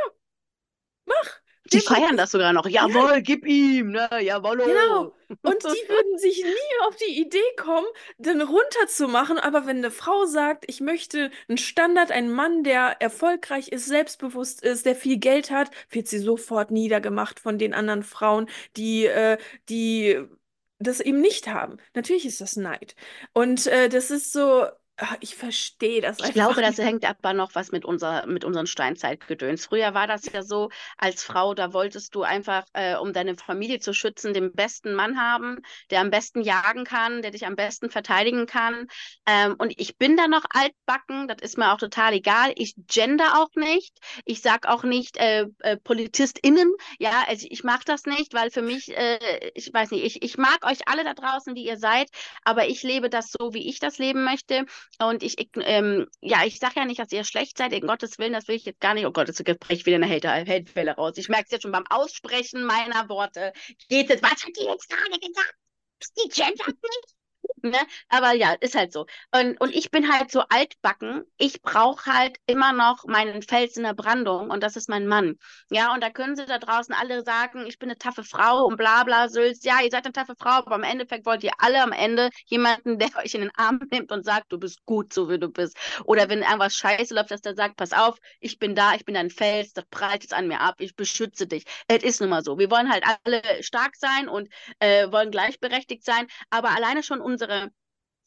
mach.
Die feiern das sogar noch. Jawohl, ja. gib ihm, ne? Jawohl.
Genau. Und die würden sich nie auf die Idee kommen, den runterzumachen. Aber wenn eine Frau sagt, ich möchte einen Standard, einen Mann, der erfolgreich ist, selbstbewusst ist, der viel Geld hat, wird sie sofort niedergemacht von den anderen Frauen, die, äh, die das eben nicht haben. Natürlich ist das Neid. Und äh, das ist so, ich verstehe das
Ich glaube, das hängt aber noch was mit, unser, mit unseren Steinzeitgedöns. Früher war das ja so, als Frau, da wolltest du einfach, äh, um deine Familie zu schützen, den besten Mann haben, der am besten jagen kann, der dich am besten verteidigen kann. Ähm, und ich bin da noch altbacken, das ist mir auch total egal. Ich gender auch nicht. Ich sage auch nicht äh, äh, PolitistInnen. Ja, also ich mache das nicht, weil für mich, äh, ich weiß nicht, ich, ich mag euch alle da draußen, wie ihr seid, aber ich lebe das so, wie ich das leben möchte. Und ich, ähm, ja, ich sage ja nicht, dass ihr schlecht seid, in Gottes Willen, das will ich jetzt gar nicht. Oh Gott, jetzt ich wieder eine Hatewelle raus. Ich merke es jetzt schon beim Aussprechen meiner Worte. Geht es, was hat die jetzt gerade gesagt? Die gendert nicht? Ne? Aber ja, ist halt so. Und, und ich bin halt so altbacken. Ich brauche halt immer noch meinen Fels in der Brandung und das ist mein Mann. Ja, und da können sie da draußen alle sagen, ich bin eine taffe Frau und bla bla Sülz. Ja, ihr seid eine taffe Frau, aber im Endeffekt wollt ihr alle am Ende jemanden, der euch in den Arm nimmt und sagt, du bist gut, so wie du bist. Oder wenn irgendwas scheiße läuft, dass der sagt, pass auf, ich bin da, ich bin dein Fels, das prallt jetzt an mir ab, ich beschütze dich. Es ist nun mal so. Wir wollen halt alle stark sein und äh, wollen gleichberechtigt sein, aber alleine schon unsere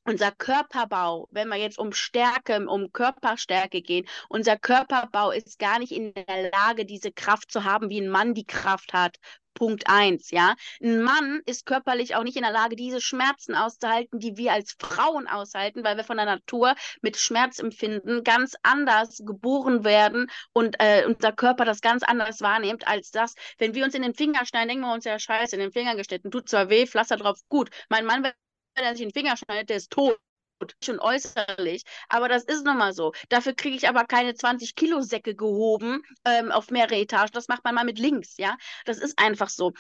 unser Körperbau, wenn wir jetzt um Stärke, um Körperstärke gehen, unser Körperbau ist gar nicht in der Lage, diese Kraft zu haben, wie ein Mann die Kraft hat. Punkt eins, ja. Ein Mann ist körperlich auch nicht in der Lage, diese Schmerzen auszuhalten, die wir als Frauen aushalten, weil wir von der Natur mit Schmerzempfinden ganz anders geboren werden und äh, unser Körper das ganz anders wahrnimmt als das, wenn wir uns in den Finger schneiden, denken wir uns ja scheiße, in den Finger geschnitten, tut zwar weh, Pflaster drauf, gut. Mein Mann der sich den Finger schneidet, der ist tot schon äußerlich. Aber das ist nun mal so. Dafür kriege ich aber keine 20 Kilo Säcke gehoben ähm, auf mehrere Etagen. Das macht man mal mit links, ja. Das ist einfach so.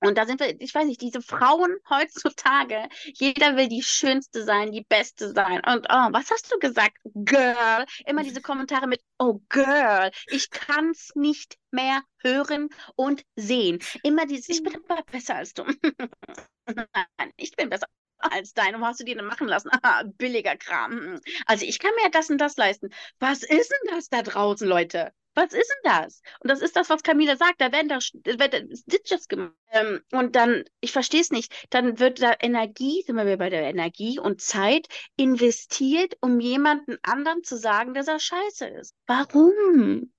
Und da sind wir, ich weiß nicht, diese Frauen heutzutage, jeder will die Schönste sein, die Beste sein. Und oh, was hast du gesagt, Girl? Immer diese Kommentare mit, oh Girl, ich kann es nicht mehr hören und sehen. Immer dieses, ich bin aber besser als du. Nein, ich bin besser als dein. Und hast du dir denn machen lassen? Ah, billiger Kram. Also ich kann mir das und das leisten. Was ist denn das da draußen, Leute? Was ist denn das? Und das ist das, was Camila sagt. Da werden da Stitches gemacht. Ähm, und dann, ich verstehe es nicht, dann wird da Energie, sind wir bei der Energie und Zeit investiert, um jemanden anderen zu sagen, dass er scheiße ist. Warum?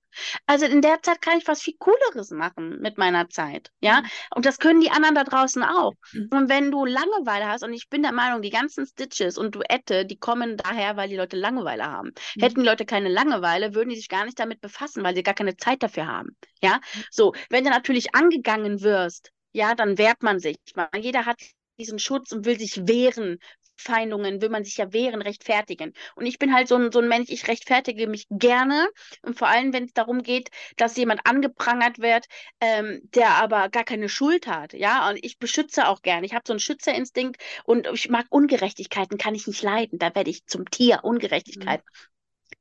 Also in der Zeit kann ich was viel Cooleres machen mit meiner Zeit, ja. Mhm. Und das können die anderen da draußen auch. Mhm. Und wenn du Langeweile hast, und ich bin der Meinung, die ganzen Stitches und Duette, die kommen daher, weil die Leute Langeweile haben. Mhm. Hätten die Leute keine Langeweile, würden die sich gar nicht damit befassen, weil sie gar keine Zeit dafür haben, ja. So, wenn du natürlich angegangen wirst, ja, dann wehrt man sich. Jeder hat diesen Schutz und will sich wehren Feindungen will man sich ja wehren, rechtfertigen. Und ich bin halt so ein, so ein Mensch, ich rechtfertige mich gerne. Und vor allem, wenn es darum geht, dass jemand angeprangert wird, ähm, der aber gar keine Schuld hat. Ja, und ich beschütze auch gerne. Ich habe so einen Schützerinstinkt und ich mag Ungerechtigkeiten, kann ich nicht leiden. Da werde ich zum Tier, Ungerechtigkeit. Mhm.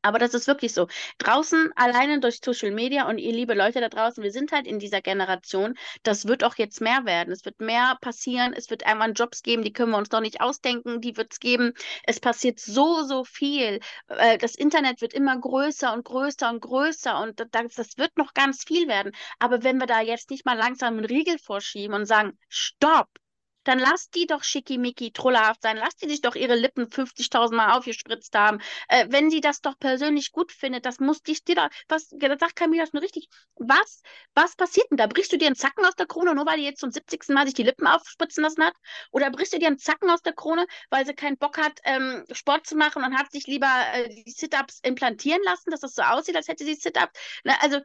Aber das ist wirklich so. Draußen alleine durch Social Media und ihr liebe Leute da draußen, wir sind halt in dieser Generation. Das wird auch jetzt mehr werden. Es wird mehr passieren. Es wird einmal Jobs geben, die können wir uns noch nicht ausdenken. Die wird es geben. Es passiert so, so viel. Äh, das Internet wird immer größer und größer und größer und das, das wird noch ganz viel werden. Aber wenn wir da jetzt nicht mal langsam einen Riegel vorschieben und sagen, stopp, dann lass die doch schickimicki, trullerhaft sein. Lass die sich doch ihre Lippen 50.000 Mal aufgespritzt haben. Äh, wenn sie das doch persönlich gut findet, das muss dich dir doch, was, das sagt Camilla schon richtig, was, was passiert denn da? Brichst du dir einen Zacken aus der Krone, nur weil die jetzt zum 70. Mal sich die Lippen aufspritzen lassen hat? Oder brichst du dir einen Zacken aus der Krone, weil sie keinen Bock hat, ähm, Sport zu machen und hat sich lieber äh, die Sit-Ups implantieren lassen, dass das so aussieht, als hätte sie Sit-Ups? Also,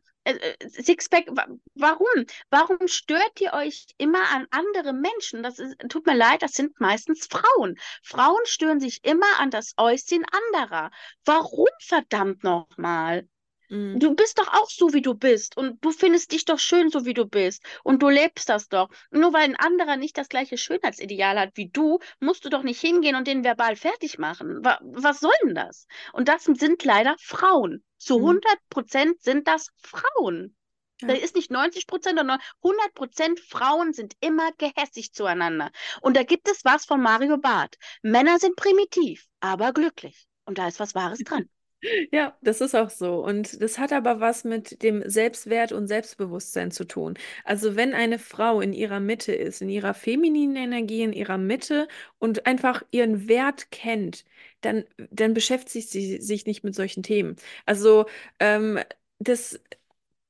Sixpack, warum? Warum stört ihr euch immer an andere Menschen? Das ist, tut mir leid, das sind meistens Frauen. Frauen stören sich immer an das Äußeren anderer. Warum verdammt nochmal? Mhm. Du bist doch auch so, wie du bist. Und du findest dich doch schön, so wie du bist. Und du lebst das doch. nur weil ein anderer nicht das gleiche Schönheitsideal hat wie du, musst du doch nicht hingehen und den verbal fertig machen. Was soll denn das? Und das sind leider Frauen. Zu 100 mhm. Prozent sind das Frauen. Ja. Da ist nicht 90 Prozent, sondern 100 Prozent Frauen sind immer gehässig zueinander. Und da gibt es was von Mario Barth. Männer sind primitiv, aber glücklich. Und da ist was Wahres dran.
Ja, das ist auch so. Und das hat aber was mit dem Selbstwert und Selbstbewusstsein zu tun. Also wenn eine Frau in ihrer Mitte ist, in ihrer femininen Energie, in ihrer Mitte und einfach ihren Wert kennt, dann, dann beschäftigt sie sich nicht mit solchen Themen. Also ähm, das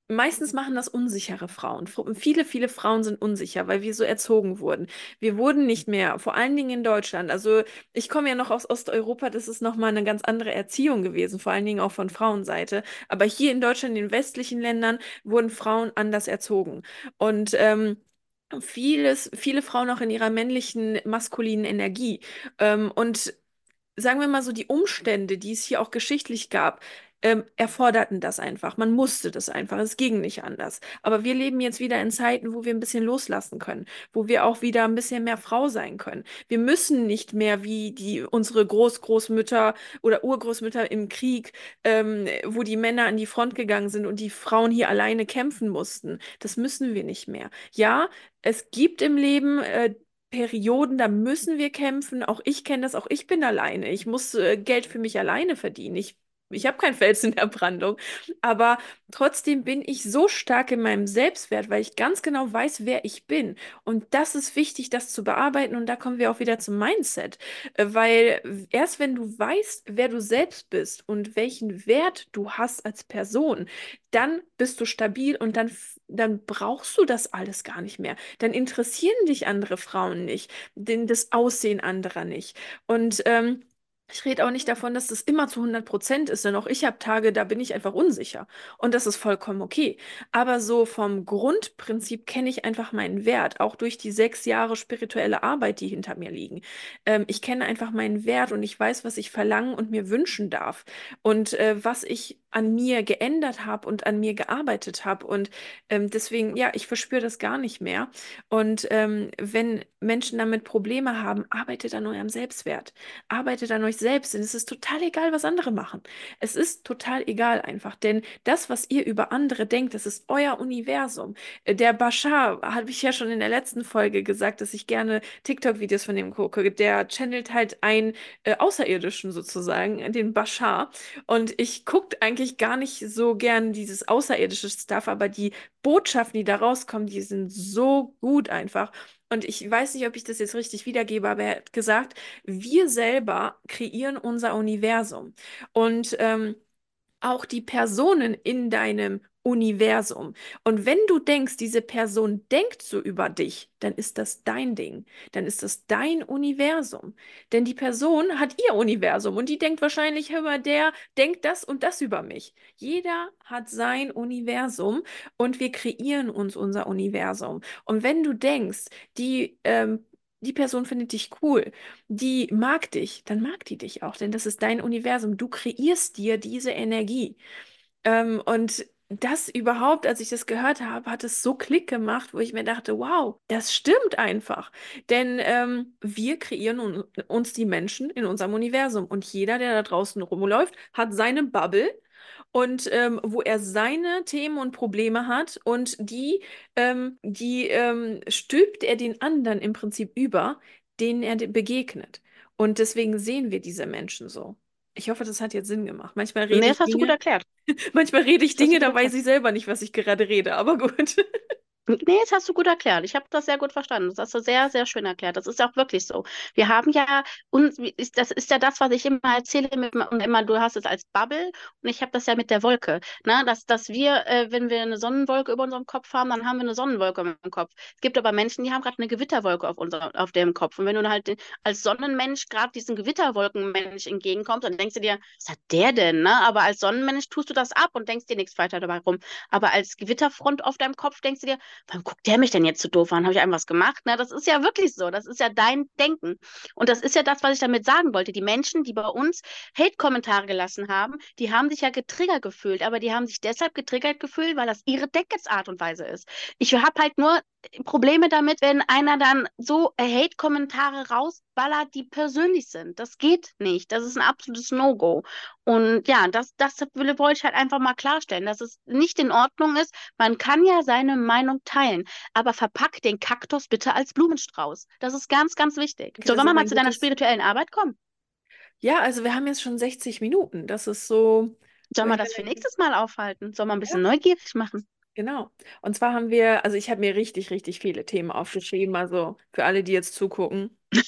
Meistens machen das unsichere Frauen. Viele, viele Frauen sind unsicher, weil wir so erzogen wurden. Wir wurden nicht mehr, vor allen Dingen in Deutschland. Also ich komme ja noch aus Osteuropa, das ist nochmal eine ganz andere Erziehung gewesen, vor allen Dingen auch von Frauenseite. Aber hier in Deutschland, in den westlichen Ländern, wurden Frauen anders erzogen. Und ähm, vieles, viele Frauen auch in ihrer männlichen, maskulinen Energie. Ähm, und sagen wir mal so, die Umstände, die es hier auch geschichtlich gab, ähm, erforderten das einfach. Man musste das einfach. Es ging nicht anders. Aber wir leben jetzt wieder in Zeiten, wo wir ein bisschen loslassen können, wo wir auch wieder ein bisschen mehr Frau sein können. Wir müssen nicht mehr wie die unsere Großgroßmütter oder Urgroßmütter im Krieg, ähm, wo die Männer an die Front gegangen sind und die Frauen hier alleine kämpfen mussten. Das müssen wir nicht mehr. Ja, es gibt im Leben äh, Perioden, da müssen wir kämpfen. Auch ich kenne das, auch ich bin alleine. Ich muss äh, Geld für mich alleine verdienen. Ich ich habe kein Fels in der Brandung, aber trotzdem bin ich so stark in meinem Selbstwert, weil ich ganz genau weiß, wer ich bin. Und das ist wichtig, das zu bearbeiten. Und da kommen wir auch wieder zum Mindset, äh, weil erst wenn du weißt, wer du selbst bist und welchen Wert du hast als Person, dann bist du stabil und dann, dann brauchst du das alles gar nicht mehr. Dann interessieren dich andere Frauen nicht, denn das Aussehen anderer nicht. Und ähm, ich rede auch nicht davon, dass das immer zu 100 Prozent ist, denn auch ich habe Tage, da bin ich einfach unsicher. Und das ist vollkommen okay. Aber so vom Grundprinzip kenne ich einfach meinen Wert, auch durch die sechs Jahre spirituelle Arbeit, die hinter mir liegen. Ähm, ich kenne einfach meinen Wert und ich weiß, was ich verlangen und mir wünschen darf. Und äh, was ich an mir geändert habe und an mir gearbeitet habe. Und ähm, deswegen, ja, ich verspüre das gar nicht mehr. Und ähm, wenn Menschen damit Probleme haben, arbeitet an eurem Selbstwert. Arbeitet an euch selbst. Denn es ist total egal, was andere machen. Es ist total egal einfach. Denn das, was ihr über andere denkt, das ist euer Universum. Äh, der Bashar, habe ich ja schon in der letzten Folge gesagt, dass ich gerne TikTok-Videos von dem gucke. Der channelt halt einen äh, Außerirdischen sozusagen, den Bashar. Und ich gucke eigentlich gar nicht so gern dieses außerirdische Stuff, aber die Botschaften, die da rauskommen, die sind so gut einfach. Und ich weiß nicht, ob ich das jetzt richtig wiedergebe, aber er hat gesagt, wir selber kreieren unser Universum. Und ähm, auch die Personen in deinem Universum. Und wenn du denkst, diese Person denkt so über dich, dann ist das dein Ding. Dann ist das dein Universum. Denn die Person hat ihr Universum und die denkt wahrscheinlich, hör mal, der denkt das und das über mich. Jeder hat sein Universum und wir kreieren uns unser Universum. Und wenn du denkst, die ähm, die Person findet dich cool, die mag dich, dann mag die dich auch, denn das ist dein Universum. Du kreierst dir diese Energie. Ähm, und das überhaupt, als ich das gehört habe, hat es so Klick gemacht, wo ich mir dachte, wow, das stimmt einfach. Denn ähm, wir kreieren un uns die Menschen in unserem Universum und jeder, der da draußen rumläuft, hat seine Bubble und ähm, wo er seine Themen und Probleme hat und die, ähm, die ähm, stülpt er den anderen im Prinzip über, denen er begegnet. Und deswegen sehen wir diese Menschen so. Ich hoffe, das hat jetzt Sinn gemacht. Manchmal rede
nee,
das
hast Dinge, du gut erklärt.
Manchmal rede ich Dinge, da weiß ich selber nicht, was ich gerade rede, aber gut.
Nee, das hast du gut erklärt. Ich habe das sehr gut verstanden. Das hast du sehr, sehr schön erklärt. Das ist auch wirklich so. Wir haben ja, das ist ja das, was ich immer erzähle, und immer, du hast es als Bubble und ich habe das ja mit der Wolke. Ne? Dass, dass wir, äh, wenn wir eine Sonnenwolke über unserem Kopf haben, dann haben wir eine Sonnenwolke im Kopf. Es gibt aber Menschen, die haben gerade eine Gewitterwolke auf, unser, auf dem Kopf. Und wenn du halt als Sonnenmensch gerade diesen Gewitterwolkenmensch entgegenkommst, dann denkst du dir, was hat der denn? Ne? Aber als Sonnenmensch tust du das ab und denkst dir nichts weiter dabei rum. Aber als Gewitterfront auf deinem Kopf denkst du dir, warum guckt der mich denn jetzt so doof an? Habe ich irgendwas gemacht? Na, das ist ja wirklich so. Das ist ja dein Denken. Und das ist ja das, was ich damit sagen wollte. Die Menschen, die bei uns Hate-Kommentare gelassen haben, die haben sich ja getriggert gefühlt. Aber die haben sich deshalb getriggert gefühlt, weil das ihre Denkensart und Weise ist. Ich habe halt nur Probleme damit, wenn einer dann so Hate-Kommentare rausballert, die persönlich sind. Das geht nicht. Das ist ein absolutes No-Go. Und ja, das, das wollte ich halt einfach mal klarstellen, dass es nicht in Ordnung ist. Man kann ja seine Meinung teilen, aber verpack den Kaktus bitte als Blumenstrauß. Das ist ganz, ganz wichtig. So, wollen wir mal zu deiner spirituellen Arbeit kommen?
Ja, also wir haben jetzt schon 60 Minuten. Das ist so.
Sollen wir das für nächstes Mal aufhalten? Sollen wir ein bisschen ja. neugierig machen?
Genau. Und zwar haben wir, also ich habe mir richtig, richtig viele Themen aufgeschrieben, also für alle, die jetzt zugucken.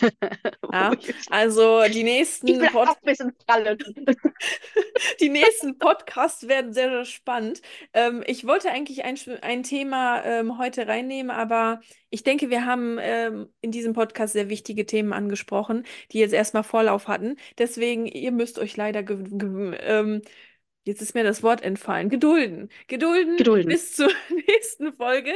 Ja, also die nächsten
Pod
die nächsten Podcasts werden sehr, sehr spannend. Ähm, ich wollte eigentlich ein, ein Thema ähm, heute reinnehmen, aber ich denke, wir haben ähm, in diesem Podcast sehr wichtige Themen angesprochen, die jetzt erstmal Vorlauf hatten. Deswegen, ihr müsst euch leider ähm, Jetzt ist mir das Wort entfallen. Gedulden. Gedulden,
Gedulden.
bis zur nächsten Folge,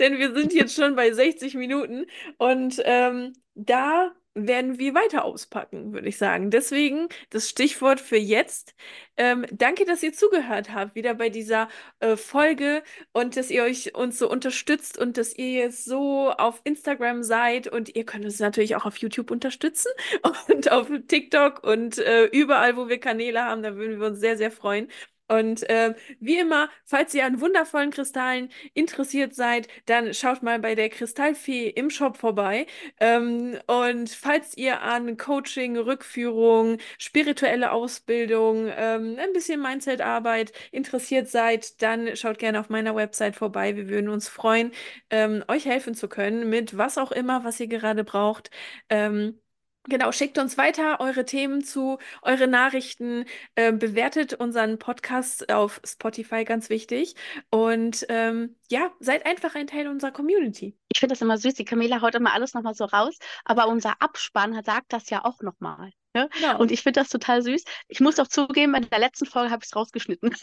denn wir sind jetzt schon bei 60 Minuten und ähm, da werden wir weiter auspacken, würde ich sagen. Deswegen das Stichwort für jetzt. Ähm, danke, dass ihr zugehört habt, wieder bei dieser äh, Folge und dass ihr euch uns so unterstützt und dass ihr jetzt so auf Instagram seid und ihr könnt uns natürlich auch auf YouTube unterstützen und auf TikTok und äh, überall, wo wir Kanäle haben, da würden wir uns sehr, sehr freuen. Und äh, wie immer, falls ihr an wundervollen Kristallen interessiert seid, dann schaut mal bei der Kristallfee im Shop vorbei. Ähm, und falls ihr an Coaching, Rückführung, spirituelle Ausbildung, ähm, ein bisschen Mindset-Arbeit interessiert seid, dann schaut gerne auf meiner Website vorbei. Wir würden uns freuen, ähm, euch helfen zu können mit was auch immer, was ihr gerade braucht. Ähm, Genau, schickt uns weiter eure Themen zu, eure Nachrichten, äh, bewertet unseren Podcast auf Spotify, ganz wichtig. Und ähm, ja, seid einfach ein Teil unserer Community.
Ich finde das immer süß. Die Camilla haut immer alles nochmal so raus, aber unser Abspann sagt das ja auch nochmal. Ne? Genau. Und ich finde das total süß. Ich muss auch zugeben, in der letzten Folge habe ich es rausgeschnitten.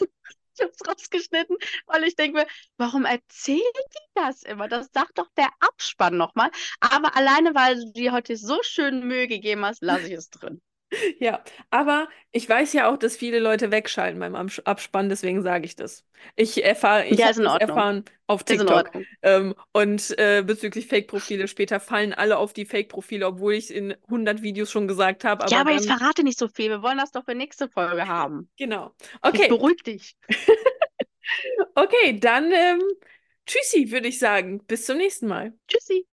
Ich habe es rausgeschnitten, weil ich denke mir, warum erzählen die das immer? Das sagt doch der Abspann nochmal. Aber alleine, weil du dir heute so schön Mühe gegeben hast, lasse ich es drin.
Ja, aber ich weiß ja auch, dass viele Leute wegschalten beim Abspann, deswegen sage ich das. Ich erfahre, ich
ja,
habe
das
erfahren auf TikTok. Ähm, und äh, bezüglich Fake-Profile, später fallen alle auf die Fake-Profile, obwohl ich es in 100 Videos schon gesagt habe.
ja, aber dann... jetzt verrate nicht so viel. Wir wollen das doch für nächste Folge haben.
Genau. Okay. Ich
beruhig dich.
okay, dann ähm, tschüssi, würde ich sagen. Bis zum nächsten Mal.
Tschüssi.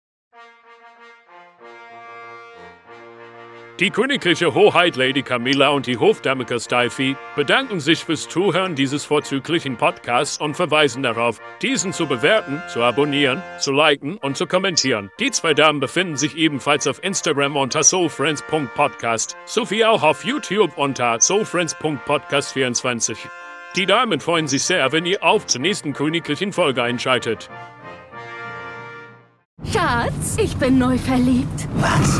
Die königliche Hoheit Lady Camilla und die Hofdame Steifi bedanken sich fürs Zuhören dieses vorzüglichen Podcasts und verweisen darauf, diesen zu bewerten, zu abonnieren, zu liken und zu kommentieren. Die zwei Damen befinden sich ebenfalls auf Instagram unter soulfriends.podcast sowie auch auf YouTube unter soulfriends.podcast24. Die Damen freuen sich sehr, wenn ihr auch zur nächsten königlichen Folge einschaltet.
Schatz, ich bin neu verliebt.
Was?